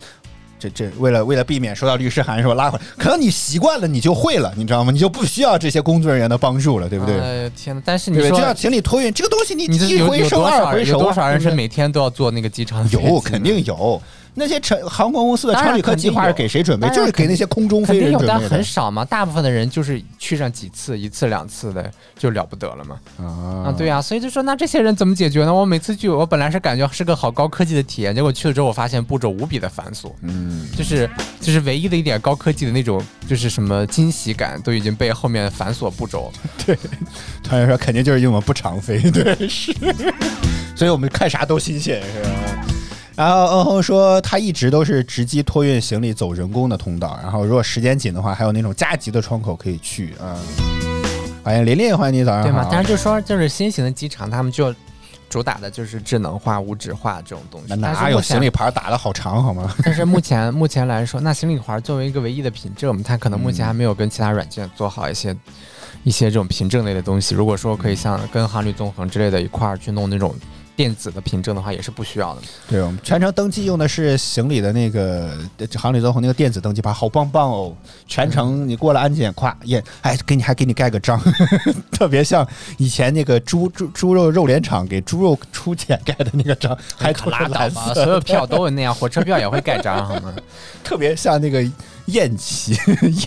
S2: 这这为了为了避免收到律师函，是吧拉回来，可能你习惯了，你就会了，你知道吗？你就不需要这些工作人员的帮助了，对不对？
S3: 呃，天哪！但是你？说
S2: 就像行李托运这个东西，你
S3: 你
S2: 一回收二回收
S3: 有多少人是每天都要坐那个机场
S2: 有？肯定有。那些乘航空公司的常旅客计划是给谁准备？就是给那些空中飞人准备的
S3: 很少嘛。大部分的人就是去上几次，一次两次的就了不得了嘛。
S2: 啊
S3: 啊，对啊，所以就说那这些人怎么解决呢？我每次去，我本来是感觉是个好高科技的体验，结果去了之后，我发现步骤无比的繁琐，
S2: 嗯，
S3: 就是就是唯一的一点高科技的那种，就是什么惊喜感，都已经被后面繁琐步骤。
S2: 对团员说肯定就是因为我们不常飞，对是，所以我们看啥都新鲜，是吧？然后嗯哼说他一直都是直机托运行李走人工的通道，然后如果时间紧的话，还有那种加急的窗口可以去嗯。欢迎琳琳，欢迎你早上好。
S3: 对吗？但是就说就是新型的机场，他们就主打的就是智能化、无纸化这种东西。
S2: 哪有行李牌打的好长好吗？
S3: 但是目前目前来说，那行李牌作为一个唯一的凭证，它可能目前还没有跟其他软件做好一些、一些这种凭证类的东西。如果说可以像跟航旅纵横之类的一块儿去弄那种电子的凭证的话，也是不需要的。
S2: 对，我们全程登记用的是行李的那个呃航旅纵横那个电子登记牌，好棒棒哦！全程你过了安检，咵验，哎，给你还给你盖个章，特别像以前那个猪猪猪肉肉联厂给猪肉出检盖的那个章，还
S3: 可拉倒
S2: 蓝
S3: 吧，所有票都是那样，火车票也会盖章，好吗？
S2: 特别像那个验旗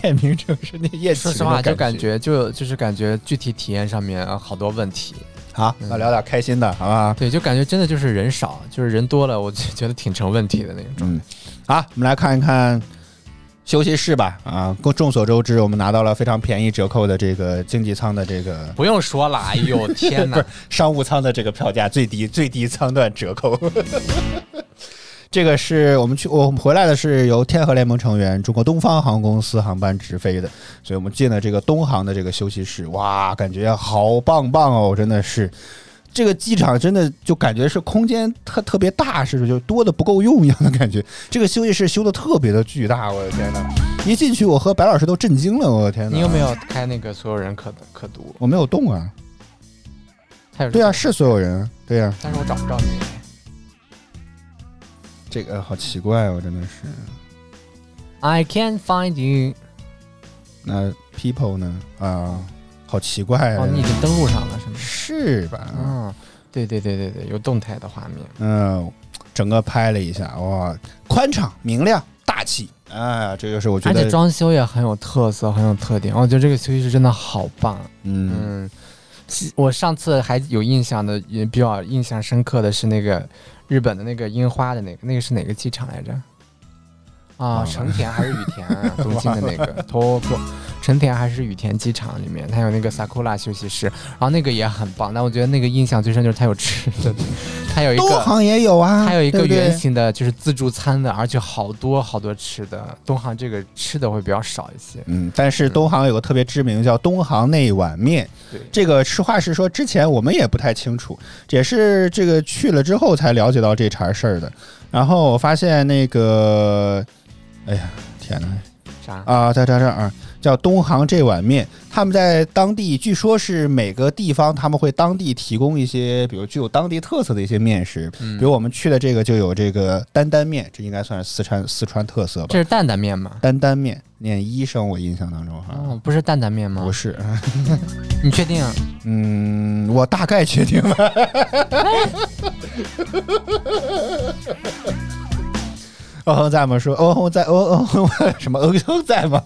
S2: 验明正是那验旗
S3: 说实话，就感觉就就是感觉具体体验上面呃好多问题。
S2: 好，那聊点开心的，好吧？
S3: 对，就感觉真的就是人少，就是人多了，我就觉得挺成问题的那种。
S2: 嗯，好，我们来看一看休息室吧。啊，众众所周知，我们拿到了非常便宜折扣的这个经济舱的这个
S3: 不用说了，哎呦天哪
S2: 不是！商务舱的这个票价最低最低舱段折扣。这个是我们去，我们回来的是由天河联盟成员中国东方航空公司航班直飞的，所以我们进了这个东航的这个休息室，哇，感觉好棒棒哦，真的是。这个机场真的就感觉是空间特特别大，似的，就多的不够用一样的感觉。这个休息室修的特别的巨大，我的天呐！一进去，我和白老师都震惊了，我的天呐！
S3: 你有没有开那个所有人可可读？
S2: 我没有动啊。对啊，是所有人，对呀、
S3: 但是我找不着你。
S2: 这个好奇怪哦，真的是。
S3: I can't find you。
S2: 那 people 呢？啊，好奇怪啊！
S3: 哦，你已经登录上了是吗？
S2: 是吧？
S3: 嗯，对对对对对，有动态的画面。
S2: 嗯，整个拍了一下，哇，宽敞、明亮、大气，哎呀，这就是我觉得，
S3: 而且装修也很有特色，很有特点。我觉得这个休息室真的好棒。
S2: 嗯，
S3: 嗯，我上次还有印象的，也比较印象深刻的是那个日本的那个樱花的那个，那个是哪个机场来着？啊，成田还是羽田啊？东京的那个 Tokyo，成田还是羽田机场里面，它有那个 Sakura 休息室，然后那个也很棒。但我觉得那个印象最深就是它有吃的，它有一个
S2: 东航也有啊，
S3: 还有一个圆形的，就是自助餐的，而且好多好多吃的。东航这个吃的会比较少一些。
S2: 嗯，但是东航有个特别知名叫东航那碗面，
S3: 对
S2: 这个实话实说，之前我们也不太清楚，也是这个去了之后才了解到这茬事儿的。然后我发现那个，哎呀，天哪！
S3: 啥？
S2: 啊，在这这儿叫东航这碗面，他们在当地据说是每个地方他们会当地提供一些，比如具有当地特色的一些面食，
S3: 嗯
S2: 比如我们去的这个就有这个担担面，这应该算是四川四川特色吧
S3: 这？是担担面吗？
S2: 担担面念医生，我印象当中哈。
S3: 哦，不是担担面吗？
S2: 不是，
S3: 你确定？
S2: 嗯，我大概确定了。欧亨在吗？说欧亨在，欧欧恒什么？欧恒 在吗？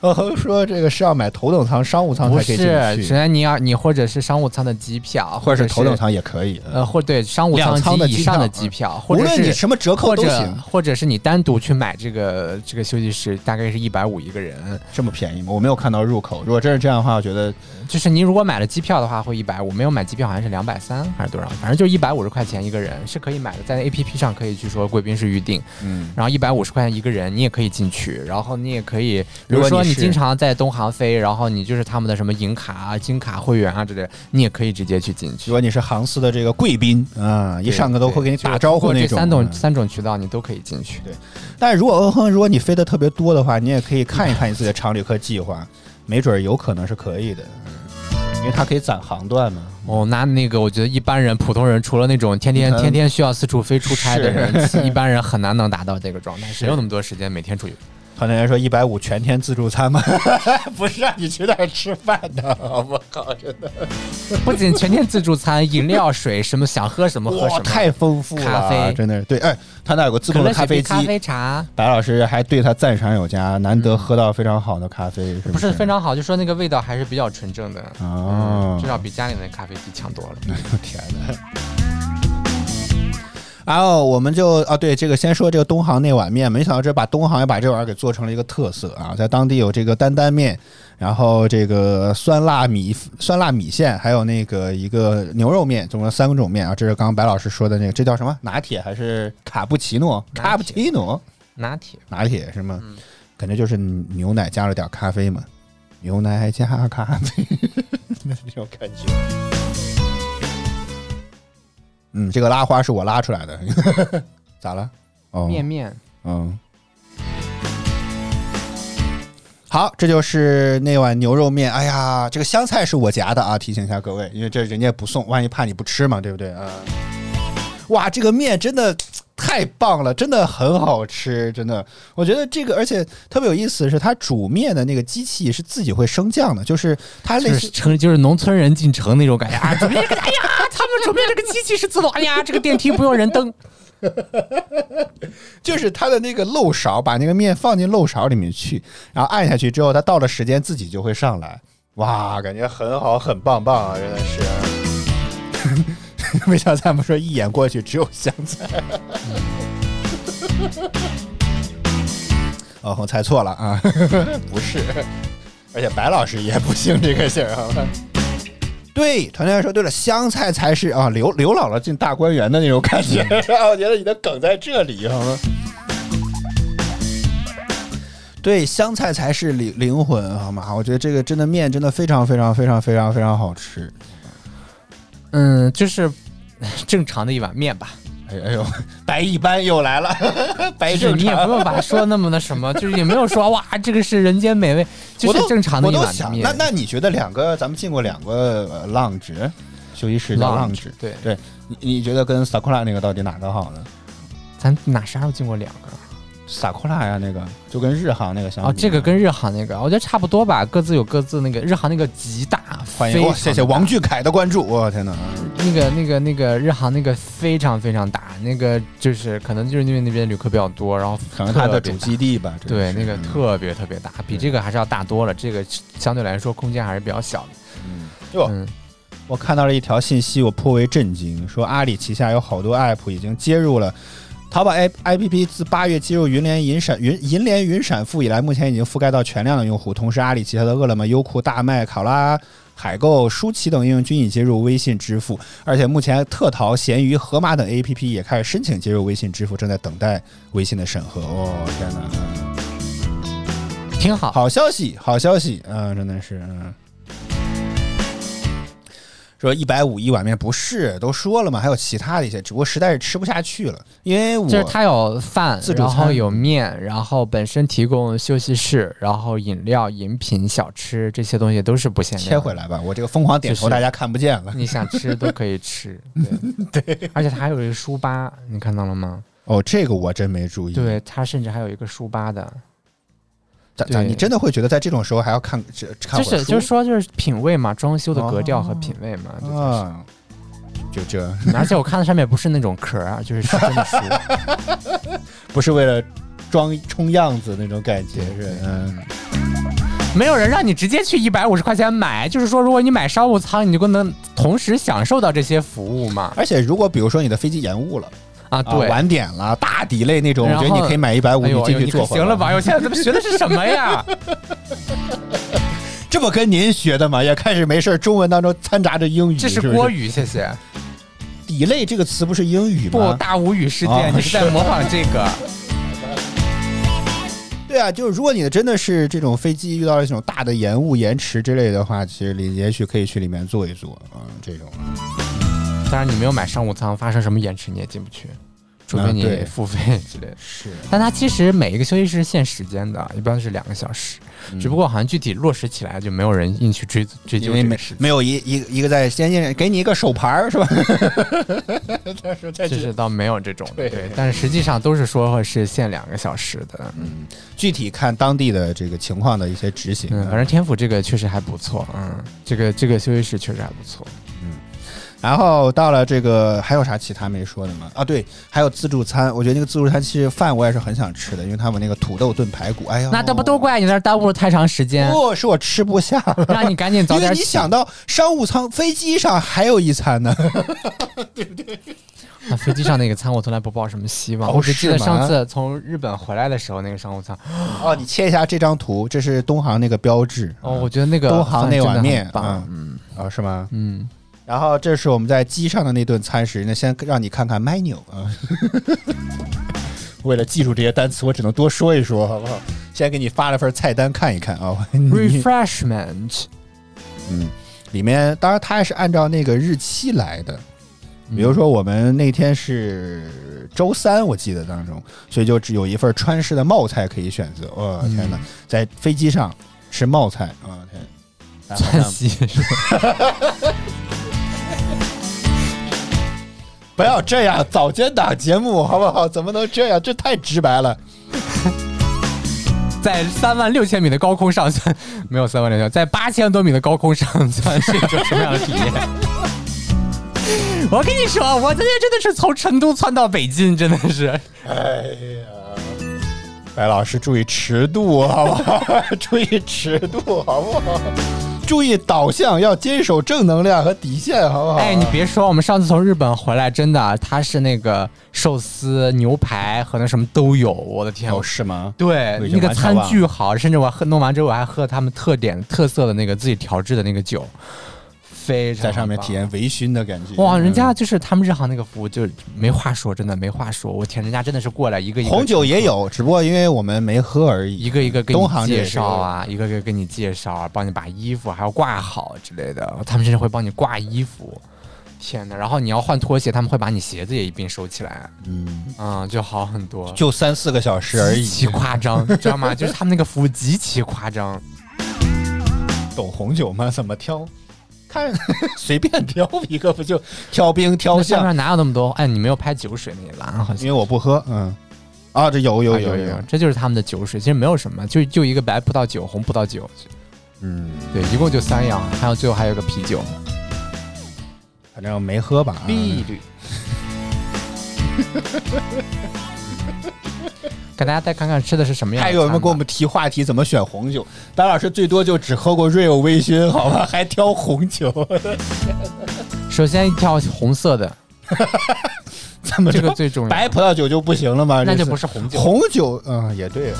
S2: 欧 亨说这个是要买头等舱、商务舱
S3: 不
S2: 才可以进
S3: 是，
S2: 去
S3: 首，先你要你或者是商务舱的机票，
S2: 或者是
S3: 是
S2: 头等舱也可以。
S3: 呃，或对商务
S2: 舱
S3: 及以上的机票，或
S2: 无
S3: 者是
S2: 论你什么折扣
S3: 或者
S2: 都行，
S3: 或者是你单独去买这个这个休息室，大概是一百五一个人。
S2: 这么便宜吗？我没有看到入口。如果真是这样的话，我觉得
S3: 就是您如果买了机票的话，会一百五；没有买机票好像是两百三还是多少，反正就一百五十块钱一个人是可以买的，在 A P P 上可以去说贵宾室预定，
S2: 嗯，
S3: 然后一百五十块钱一个人，你也可以进去，然后你也可以，比如说你经常在东航飞，然后你就是他们的什么银卡啊、金卡会员啊之类的，你也可以直接去进去
S2: 如。果你是航司的这个贵宾啊，一上课都会给你打招呼那种。
S3: 这三种
S2: 嗯
S3: 三种渠道你都可以进去。
S2: 对但是如果嗯哼，如果你飞的特别多的话，你也可以看一看你自己的常旅客计划，没准儿有可能是可以的。因为它可以攒航段嘛。
S3: 哦，那那个我觉得一般人、普通人，除了那种天天
S2: 嗯
S3: 天天需要四处飞出差的人，一般人很难能达到这个状态。谁有那么多时间每天出去？
S2: 团队员说一百五全天自助餐吗？不是让你去那儿吃饭的，我靠，真的
S3: 不仅全天自助餐，饮料、水什么想喝什么喝什
S2: 哇，
S3: 么，
S2: 太丰富了，
S3: 咖啡
S2: 真的是对。哎，他那有个自动的咖啡机，
S3: 咖啡茶，
S2: 白老师还对他赞赏有加，难得喝到非常好的咖啡，是
S3: 不
S2: 是
S3: 是非常好，就说那个味道还是比较纯正的，
S2: 哦
S3: 至少比家里的咖啡机强多了。
S2: 天哪！然后我们就啊，对这个先说这个东航那碗面，没想到这把东航也把这玩意儿给做成了一个特色啊，在当地有这个担担面，然后这个酸辣米酸辣米线，还有那个一个牛肉面，总共三种面啊。这是刚刚白老师说的那个，这叫什么？拿铁还是卡布奇诺？卡布奇诺？
S3: 拿铁，
S2: 拿铁是吗？
S3: 嗯
S2: 感觉就是牛奶加了点咖啡嘛，牛奶加咖啡，那种感觉。嗯，这个拉花是我拉出来的，咋了？哦，
S3: 面面，
S2: 嗯，好，这就是那碗牛肉面。哎呀，这个香菜是我夹的啊，提醒一下各位，因为这人家不送，万一怕你不吃嘛，对不对啊？哇，这个面真的太棒了，真的很好吃，真的。我觉得这个，而且特别有意思的是，它煮面的那个机器是自己会升降的，就是它类似
S3: 就是城就是农村人进城那种感觉啊！煮面这个，哎呀，他们煮面这个机器是自动，哎呀，这个电梯不用人蹬。
S2: 就是它的那个漏勺，把那个面放进漏勺里面去，然后按下去之后，它到了时间自己就会上来。哇，感觉很好，很棒棒啊，真的是。没想到咱们说一眼过去只有香菜。哦，我猜错了啊，不是，而且白老师也不姓这个姓儿，好吧？对，团队员说对了，香菜才是啊，刘刘姥姥进大观园的那种感觉。我觉得你的梗在这里，好吗？对，香菜才是灵灵魂，好吗？我觉得这个真的面真的非常非常非常非常非常好吃。
S3: 嗯，就是 正常的一碗面吧。
S2: 哎哎呦，白一般又来了，白
S3: 就是
S2: 正常
S3: 你也不用把它说那么那什么，就是也没有说哇，这个是人间美味，就是正常的一碗面。
S2: 那那你觉得两个咱们进过两个呃 lounge 休息室叫 Lounge，lounge，
S3: 对
S2: 对，你你觉得跟 sakura 那个到底哪个好呢？
S3: 咱哪啥时候进过两个？
S2: Sakura 呀，那个就跟日航那个相比。
S3: 哦，这个跟日航那个，我觉得差不多吧，各自有各自那个日航那个极大，
S2: 欢迎，谢谢王俊凯的关注，我天哪！
S3: 那个那个那个日航那个非常非常大，那个就是可能就是因为那边旅客比较多，然后
S2: 可能它的主基地吧，
S3: 对，那个
S2: 嗯
S3: 特别特别大，比这个还是要大多了。这个相对来说空间还是比较小的。
S2: 哟
S3: 嗯，
S2: 我看到了一条信息，我颇为震惊，说阿里旗下有好多 app 已经接入了。淘宝 A I P P 自八月接入云联云闪云银联云闪付以来，目前已经覆盖到全量的用户。同时，阿里旗下的饿了么、优酷、大麦、考拉、海购、舒淇等应用均已接入微信支付，而且目前特淘、闲鱼、盒马等 A P P 也开始申请接入微信支付，正在等待微信的审核。哦，天哪！
S3: 挺好。
S2: 好消息，好消息，嗯、真的是，嗯。说一百五一碗面不是都说了吗？还有其他的一些，只不过实在是吃不下去了，因为我
S3: 就是它有饭，然后有面，然后本身提供休息室，然后饮料、饮品、小吃这些东西都是不限量。
S2: 切回，来吧，我这个疯狂点头，大家看不见了。
S3: 你想吃都可以吃。对对，而且它还有一个书吧，你看到了吗？
S2: 哦，这个我真没注意。，
S3: 对，它甚至还有一个书吧的，
S2: 你真的会觉得在这种时候还要看这看
S3: 就是就是说就是品味嘛，装修的格调和
S2: 哦
S3: 品味嘛。这就是
S2: 啊？就这
S3: 而且我看的上面不是那种壳儿，就是是真的书。
S2: 不是为了装充样子那种感觉是嗯。
S3: 没有人让你直接去一百五十块钱买，就是说，如果你买商务舱，你就能同时享受到这些服务嘛？
S2: 而且如果比如说你的飞机延误了。
S3: 啊，
S2: 啊，
S3: 对。
S2: 晚点了，大底类那种，我觉得你可以买一百五，你进去坐会儿。
S3: 行了吧？哎呦，现在咱们学的是什么呀？
S2: 这不跟您学的吗？也开始没事儿中文当中掺杂着英语，
S3: 这
S2: 是不
S3: 国语，谢谢。
S2: delay 这个词不是英语吗不，
S3: 大无语事
S2: 啊
S3: 件，你是在模仿这个？
S2: 对啊，就是如果你的真的是这种飞机遇到了这种大的延误、延迟之类的话，其实你也许可以去里面坐一坐啊、这种。
S3: 当然，你没有买商务舱，发生什么延迟你也进不去，除非你付费之类的。
S2: 是，
S3: 但它其实每一个休息室是限时间的，一般是两个小时，只不过好像具体落实起来就没有人硬去追追
S2: 因为没
S3: 究这个事情。
S2: 没有一一个一个在先进给你一个手牌儿是吧？他说再
S3: 就是倒没有这种，
S2: 对
S3: 对，但是实际上都是说会是限两个小时的。
S2: 嗯，具体看当地的这个情况的一些执行。
S3: 嗯，反正天府这个确实还不错，嗯，这个这个休息室确实还不错。
S2: 然后到了这个还有啥其他没说的吗？啊，对，还有自助餐。我觉得那个自助餐其实饭我也是很想吃的，因为他们那个土豆炖排骨，哎呀，
S3: 那都不都怪你那儿耽误了太长时间，
S2: 不是我吃不下了，
S3: 让你赶紧早
S2: 因为
S3: 点。
S2: 你想到商务舱飞机上还有一餐呢，对不对
S3: 啊，飞机上那个餐我从来不抱什么希望，
S2: 哦
S3: 我只记得上次从日本回来的时候那个商务舱，
S2: 哦，你切一下这张图，这是东航那个标志。
S3: 哦，我觉得那个
S2: 东航那碗面
S3: 饭真的很棒，嗯
S2: 啊、是吗？
S3: 嗯，
S2: 然后这是我们在机上的那顿餐食，那先让你看看 menu 啊。为了记住这些单词，我只能多说一说，好不好？先给你发了份菜单看一看啊。
S3: refreshment，
S2: 嗯，里面当然它也是按照那个日期来的。比如说我们那天是周三，我记得当中，所以就只有一份川式的冒菜可以选择。哦天哪，在飞机上吃冒菜啊、天！然后
S3: 窜
S2: 呢
S3: 稀是吧？
S2: 不要这样，早间档节目好不好？怎么能这样？这太直白了。
S3: 在三万六千米的高空上窜，没有三万六千，在八千多米的高空上窜是一种什么样的体验？我跟你说，我今天真的是从成都窜到北京，真的是。
S2: 哎呀，白老师注意尺度好不好？注意尺度好不好？注意导向，要坚守正能量和底线，好不好？
S3: 哎，你别说，我们上次从日本回来，真的，他是那个寿司、牛排和那什么都有，我的天！
S2: 哦，是吗？
S3: 对那个餐
S2: 完全忘了
S3: 巨好，甚至我喝弄完之后，我还喝他们特点特色的那个自己调制的那个酒，非常
S2: 在上面体验微醺的感觉。
S3: 哇，人家
S2: 嗯
S3: 就是他们日航那个服务就没话说，真的没话说。我天，人家真的是过来一个一个
S2: 红酒也有，只不过因为我们没喝而已。
S3: 一个一个给你介绍啊，一个个给你介绍啊，帮你把衣服还要挂好之类的。他们甚至会帮你挂衣服。天呐，然后你要换拖鞋，他们会把你鞋子也一并收起来，
S2: 嗯，
S3: 嗯，就好很多。
S2: 就三四个小时而已。
S3: 极其夸张，知道吗？就是他们那个服务极其夸张。
S2: 懂红酒吗？怎么挑？看随便挑一个不就挑兵挑将？
S3: 那上面哪有那么多？哎，你没有拍酒水那一栏，好像
S2: 因为我不喝，嗯。啊，这有有
S3: 啊有
S2: 有有，
S3: 这就是他们的酒水，其实没有什么，就就一个白葡萄酒、红葡萄酒，
S2: 嗯，
S3: 对，一共就三样，还有最后还有个啤酒，
S2: 反正没喝吧。啊
S3: 碧绿。给大家再看看吃的是什么样的
S2: 还
S3: 有没。
S2: 有人给我们提话题，怎么选红酒？白老师最多就只喝过 real 微醺，好吧，还挑红酒，
S3: 首先一条红色的，
S2: 怎么
S3: 这个最重要。
S2: 白葡萄酒就不行了吗？
S3: 那就不是红酒。
S2: 红酒，嗯，也对，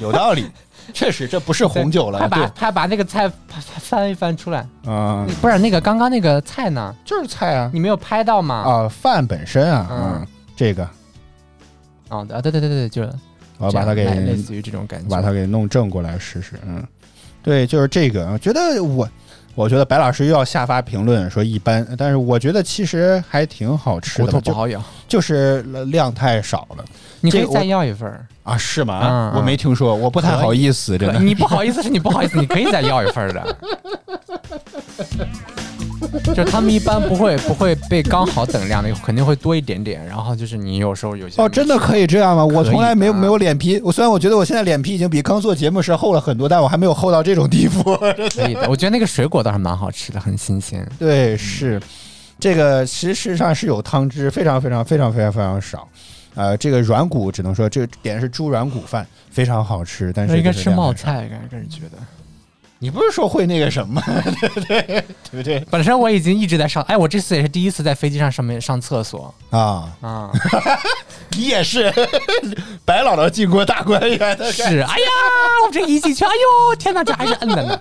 S2: 有道理，确实这不是红酒了，
S3: 他把他，把那个菜翻一翻出来，
S2: 嗯，
S3: 不是那个刚刚那个菜呢？
S2: 就是菜啊，
S3: 你没有拍到吗？
S2: 啊，饭本身啊，
S3: 嗯
S2: 嗯，这个
S3: 啊，对对对对，就是
S2: 我要把它给
S3: 类类似于这种感觉，
S2: 把它给弄正过来试试，嗯，对，就是这个，我觉得我。我觉得白老师又要下发评论说一般，但是我觉得其实还挺好吃
S3: 骨
S2: 的
S3: 不好咬，
S2: 就是量太少了
S3: 你可以再要一份儿。
S2: 啊？是吗？
S3: 嗯
S2: 我没听说，我不太好意思，真的。
S3: 你不好意思是你不好意思，你可以再要一份儿的。就他们一般不会不会被刚好等量的，肯定会多一点点。然后就是你有时候有些
S2: 哦，真的可以这样吗？我从来没有
S3: 可以的
S2: 没有脸皮。我虽然我觉得我现在脸皮已经比刚做节目时厚了很多，但我还没有厚到这种地步。
S3: 可以的。我觉得那个水果倒是蛮好吃的，很新鲜。
S2: 对，是这个，其实事实上是有汤汁，非常非常非常非常非常少。呃，这个软骨只能说这个点的是猪软骨饭，非常好吃，但是
S3: 那应该吃。冒菜，感觉个人觉得。
S2: 你不是说会那个什么？对 不对？对不对？
S3: 本身我已经一直在上，哎，我这次也是第一次在飞机上上面上厕所
S2: 啊，
S3: 啊。
S2: 你也是白姥姥进过大观园的，
S3: 是，哎呀，我这一进去，哎呦，天哪，这还是摁的呢。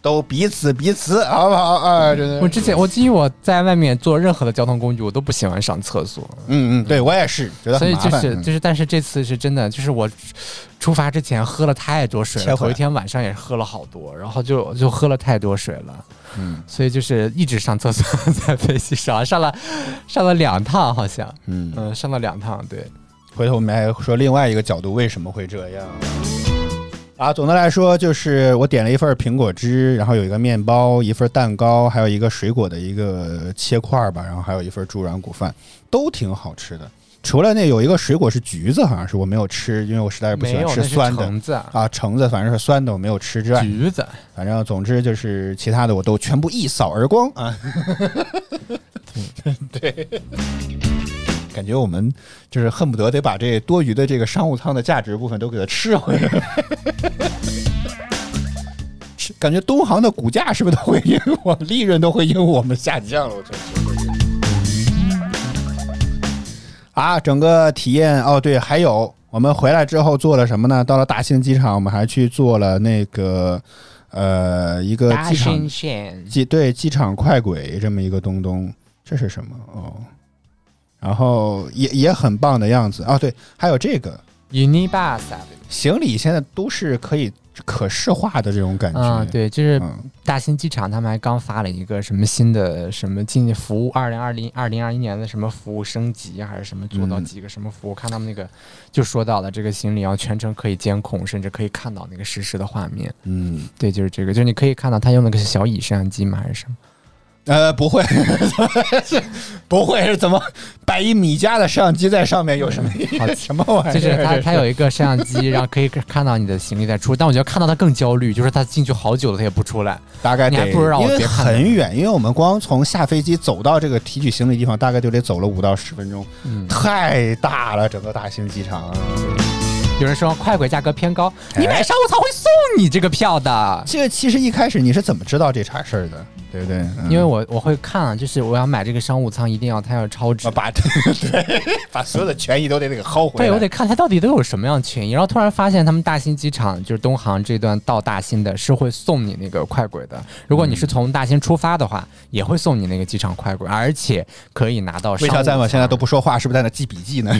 S2: 都彼此彼此，好不好？啊？真的
S3: 我，之前我基于我在外面坐任何的交通工具，我都不喜欢上厕所，
S2: 嗯嗯，对我也是觉得
S3: 所以就是就是，但是这次是真的，就是我出发之前喝了太多水头一天晚上也喝了好多，然后就就喝了太多水了，
S2: 嗯。
S3: 所以就是一直上厕所，在飞机上上了上了两趟，好像，
S2: 嗯，
S3: 嗯，上了两趟，对，
S2: 回头我们还说另外一个角度，为什么会这样？啊，总的来说就是我点了一份苹果汁，然后有一个面包，一份蛋糕，还有一个水果的一个切块儿吧，然后还有一份猪软骨饭，都挺好吃的。除了那有一个水果是橘子，好像是我没有吃，因为我实在是不喜欢吃酸的
S3: 橙子，
S2: 啊，橙子反正是酸的，我没有吃之外，
S3: 橘子，
S2: 反正总之就是其他的我都全部一扫而光啊。对，感觉我们就是恨不得得把这多余的这个商务舱的价值部分都给它吃回来。感觉东航的股价是不是都会因为我利润都会因为我们下降了？我真是。啊，整个体验哦，对，还有我们回来之后做了什么呢？到了大兴机场，我们还去做了那个呃一个机场
S3: 兴县，
S2: 机对机场快轨这么一个东东，这是什么哦？然后也也很棒的样子啊，对，还有这个
S3: Unibus
S2: 行李现在都是可以可视化的这种感觉，
S3: 啊，对，就是
S2: 嗯，
S3: 大兴机场他们还刚发了一个什么新的什么进服务，二零二零二零二一年的什么服务升级还是什么做到
S2: 嗯
S3: 几个什么服务？看他们那个就说到了这个行李要全程可以监控，甚至可以看到那个实时的画面。
S2: 嗯，
S3: 对，就是这个，就是你可以看到他用那个小蚁摄像机吗？还是什么？
S2: 呃，不会，不会是怎么摆一米家的摄像机在上面有什么
S3: 好
S2: 什么玩意儿？
S3: 就是它，
S2: 这
S3: 它有一个摄像机，然后可以看到你的行李在出。但我觉得看到他更焦虑，就是他进去好久了，他也不出来。
S2: 大概得
S3: 你还不如让我
S2: 因为
S3: 别看
S2: 很远，因为我们光从下飞机走到这个提取行李地方，大概就得走了五到十分钟，
S3: 嗯，
S2: 太大了，整个大兴机场啊。
S3: 有人说快轨价格偏高，
S2: 哎
S3: 你买商务舱会送你这个票的。
S2: 这个其实一开始你是怎么知道这茬事儿的，对不对？嗯
S3: 因为我我会看啊，就是我要买这个商务舱，一定要它要超值
S2: 我。把 对把所有的权益都得给薅回来。
S3: 对，我得看它到底都有什么样的权益。然后突然发现，他们大兴机场就是东航这段到大兴的是会送你那个快轨的。如果你是从大兴出发的话，也会送你那个机场快轨，而且可以拿到商务
S2: 魏小赞我
S3: 舱
S2: 现在都不说话，是不是在那记笔记呢？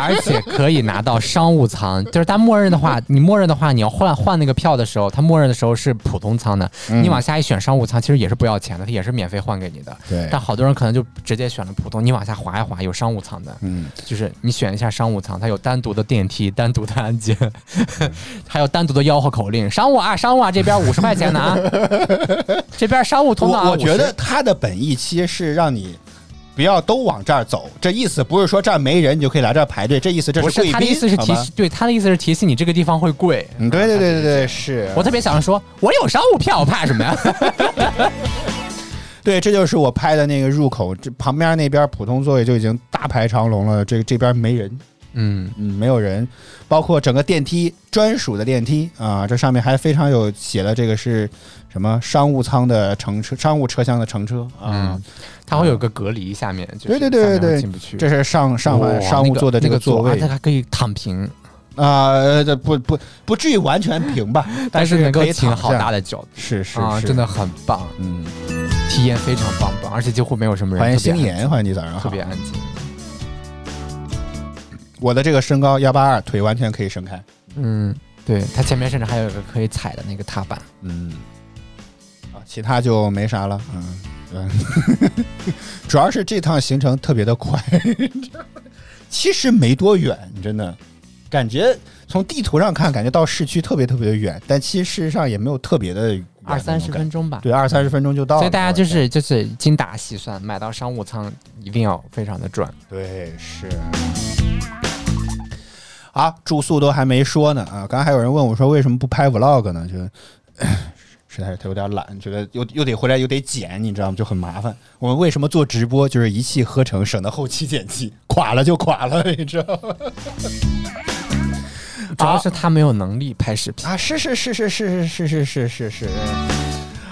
S3: 而且可以拿到商务舱，就是它默认的话，你默认的话，你要换换那个票的时候，它默认的时候是普通舱的，
S2: 嗯
S3: 你往下一选商务舱，其实也是不要钱的，它也是免费换给你的。
S2: 对
S3: 但好多人可能就直接选了普通，你往下滑一滑，有商务舱的，
S2: 嗯，
S3: 就是你选一下商务舱，它有单独的电梯、单独的安检，还有单独的吆喝口令，商务啊，商务啊，这边五十块钱的啊，这边商务通道啊，
S2: 我我觉得它的本意其实是让你。不要都往这儿走，这意思不是说这儿没人你就可以来这儿排队，这意思这
S3: 是
S2: 贵
S3: 他的意思是提醒，对他的意思是提醒你这个地方会贵。
S2: 嗯，对对对对对，是
S3: 我特别想说，我有商务票，我怕什么呀？
S2: 对，这就是我拍的那个入口，这旁边那边普通座位就已经大排长龙了，这这边没人，
S3: 嗯，
S2: 嗯，没有人，包括整个电梯专属的电梯啊，这上面还非常有写了这个是什么商务舱的乘车，商务车厢的乘车啊，
S3: 嗯它会有个隔离，下面就是
S2: 对对对对
S3: 进不去。
S2: 这是上上
S3: 哇
S2: 完商务座的这
S3: 那个
S2: 座位。
S3: 啊它还可以躺平，
S2: 啊，呃这不不不至于完全平吧，但
S3: 是能够
S2: 可以躺
S3: 好大
S2: 下，
S3: 的脚。
S2: 是是
S3: 啊，
S2: 是。
S3: 真的很棒，
S2: 嗯，
S3: 体验非常棒棒，而且几乎没有什么人。
S2: 欢迎
S3: 特别安
S2: 星妍，欢迎你早上好，
S3: 特别安静。
S2: 我的这个身高幺八二，腿完全可以伸开，
S3: 嗯，对，它前面甚至还有一个可以踩的那个踏板。
S2: 嗯，啊，其他就没啥了，嗯嗯，主要是这趟行程特别的快，其实没多远，真的，感觉从地图上看，感觉到市区特别特别的远，但其实事实上也没有特别的
S3: 二三十分钟吧。
S2: 对，二三十分钟就到了，
S3: 所以大家就是就是精打细算，买到商务舱一定要非常的赚。
S2: 对，是。啊，住宿都还没说呢啊！刚才还有人问我说为什么不拍 vlog 呢？就实在是他有点懒，觉得又又得回来又得剪，你知道吗？就很麻烦。我们为什么做直播？就是一气呵成，省得后期剪辑，垮了就垮了，你知道吗？
S3: 主要是他没有能力拍视频。
S2: 啊，是是是是是是是是是是。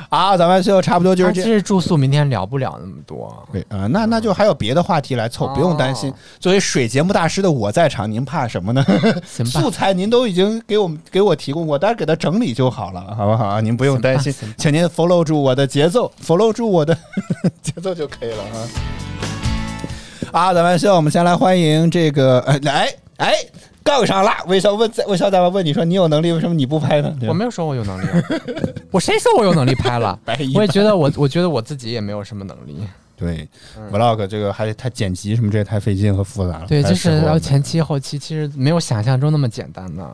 S2: 好，咱们就差不多就是这。
S3: 实住宿明天聊不了那么多。
S2: 对啊、那那就还有别的话题来凑，不用担心
S3: 哦。
S2: 作为水节目大师的我在场，您怕什么呢？素材您都已经给我们给我提供过，大家给他整理就好了，好不好啊？您不用担心，请您 follow 住我的节奏，follow 住我的 节奏就可以了啊。啊，咱们先我们先来欢迎这个，呃来哎，杠上了。微笑问，微笑大妈问你说你有能力，为什么你不拍呢？
S3: 我没有说我有能力啊，我谁说我有能力拍了
S2: 白？
S3: 我也觉得我，我觉得我自己也没有什么能力。
S2: 对，vlog 这个还它剪辑什么这也太费劲和复杂了。
S3: 对，就是
S2: 适合我们
S3: 要前期后期，其实没有想象中那么简单的。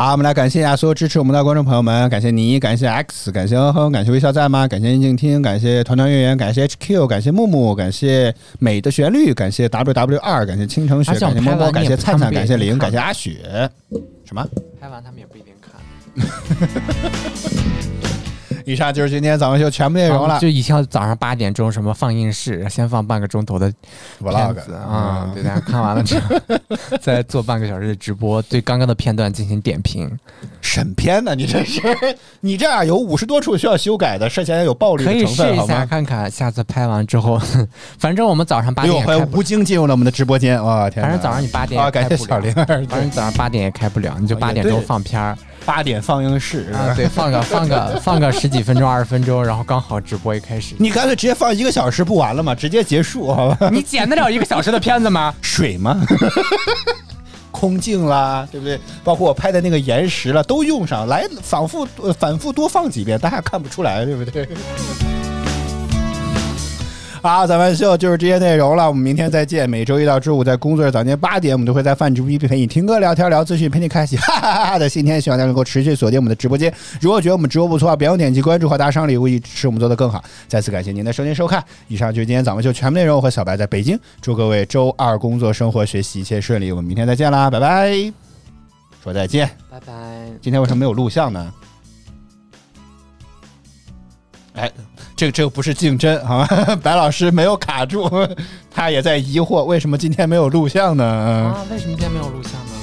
S2: 好，我们来感谢一下所有支持我们的观众朋友们，感谢你，感谢 X，感谢哼哼，感谢微笑在吗？感谢宁静听，感谢团团圆圆，感谢 HQ，感谢木木，感谢美的旋律，感谢 WW 二，感谢倾城雪，感谢猫猫，感谢灿灿，感谢玲，
S3: 不看
S2: 感谢阿雪。什么？
S3: 拍完他们也不一定看。
S2: 以上就是今天咱们就全部内容了
S3: 就。以前早上八点钟什么放映室，先放半个钟头的
S2: vlog
S3: 啊、对，大家看完了之后，再做半个小时的直播，对刚刚的片段进行点评。
S2: 审片呢？你这是你这样有五十多处需要修改的，涉嫌有暴力
S3: 可以
S2: 的成分，
S3: 试一下？看看，下次拍完之后，反正我们早上八点也开不
S2: 吴京进入了我们的直播间，哇天哪！
S3: 反正早上你八点
S2: 啊，
S3: 也
S2: 感谢小
S3: 开不了
S2: 玲儿，
S3: 反正早上八点也开不了，你就八点钟放片儿
S2: 八点放映室
S3: 啊，对，放个 放个放个十几分钟、二十分钟，然后刚好直播一开始。
S2: 你干脆直接放一个小时不完了吗？直接结束好吧？
S3: 你剪得了一个小时的片子吗？
S2: 水吗？空镜啦，对不对？包括我拍的那个延时了，都用上来，反复呃反复多放几遍，大家看不出来，对不对？好，咱们秀就是这些内容了，我们明天再见。每周一到周五在工作日早间八点，我们都会在饭直播陪你听歌、聊天、聊资讯，陪你开启哈哈哈哈的新天。希望大家能够持续锁定我们的直播间。如果觉得我们直播不错，别忘点击关注和打赏礼物，以支持我们做得更好。再次感谢您的收听收看，以上就是今天咱们秀全部内容。我和小白在北京，祝各位周二工作、生活、学习一切顺利。我们明天再见啦，拜拜。说再见。
S3: 拜拜。
S2: 今天为什么没有录像呢？哎，这个这个不是竞争啊，白老师没有卡住，他也在疑惑为什么今天没有录像呢？
S3: 啊，为什么今天没有录像呢？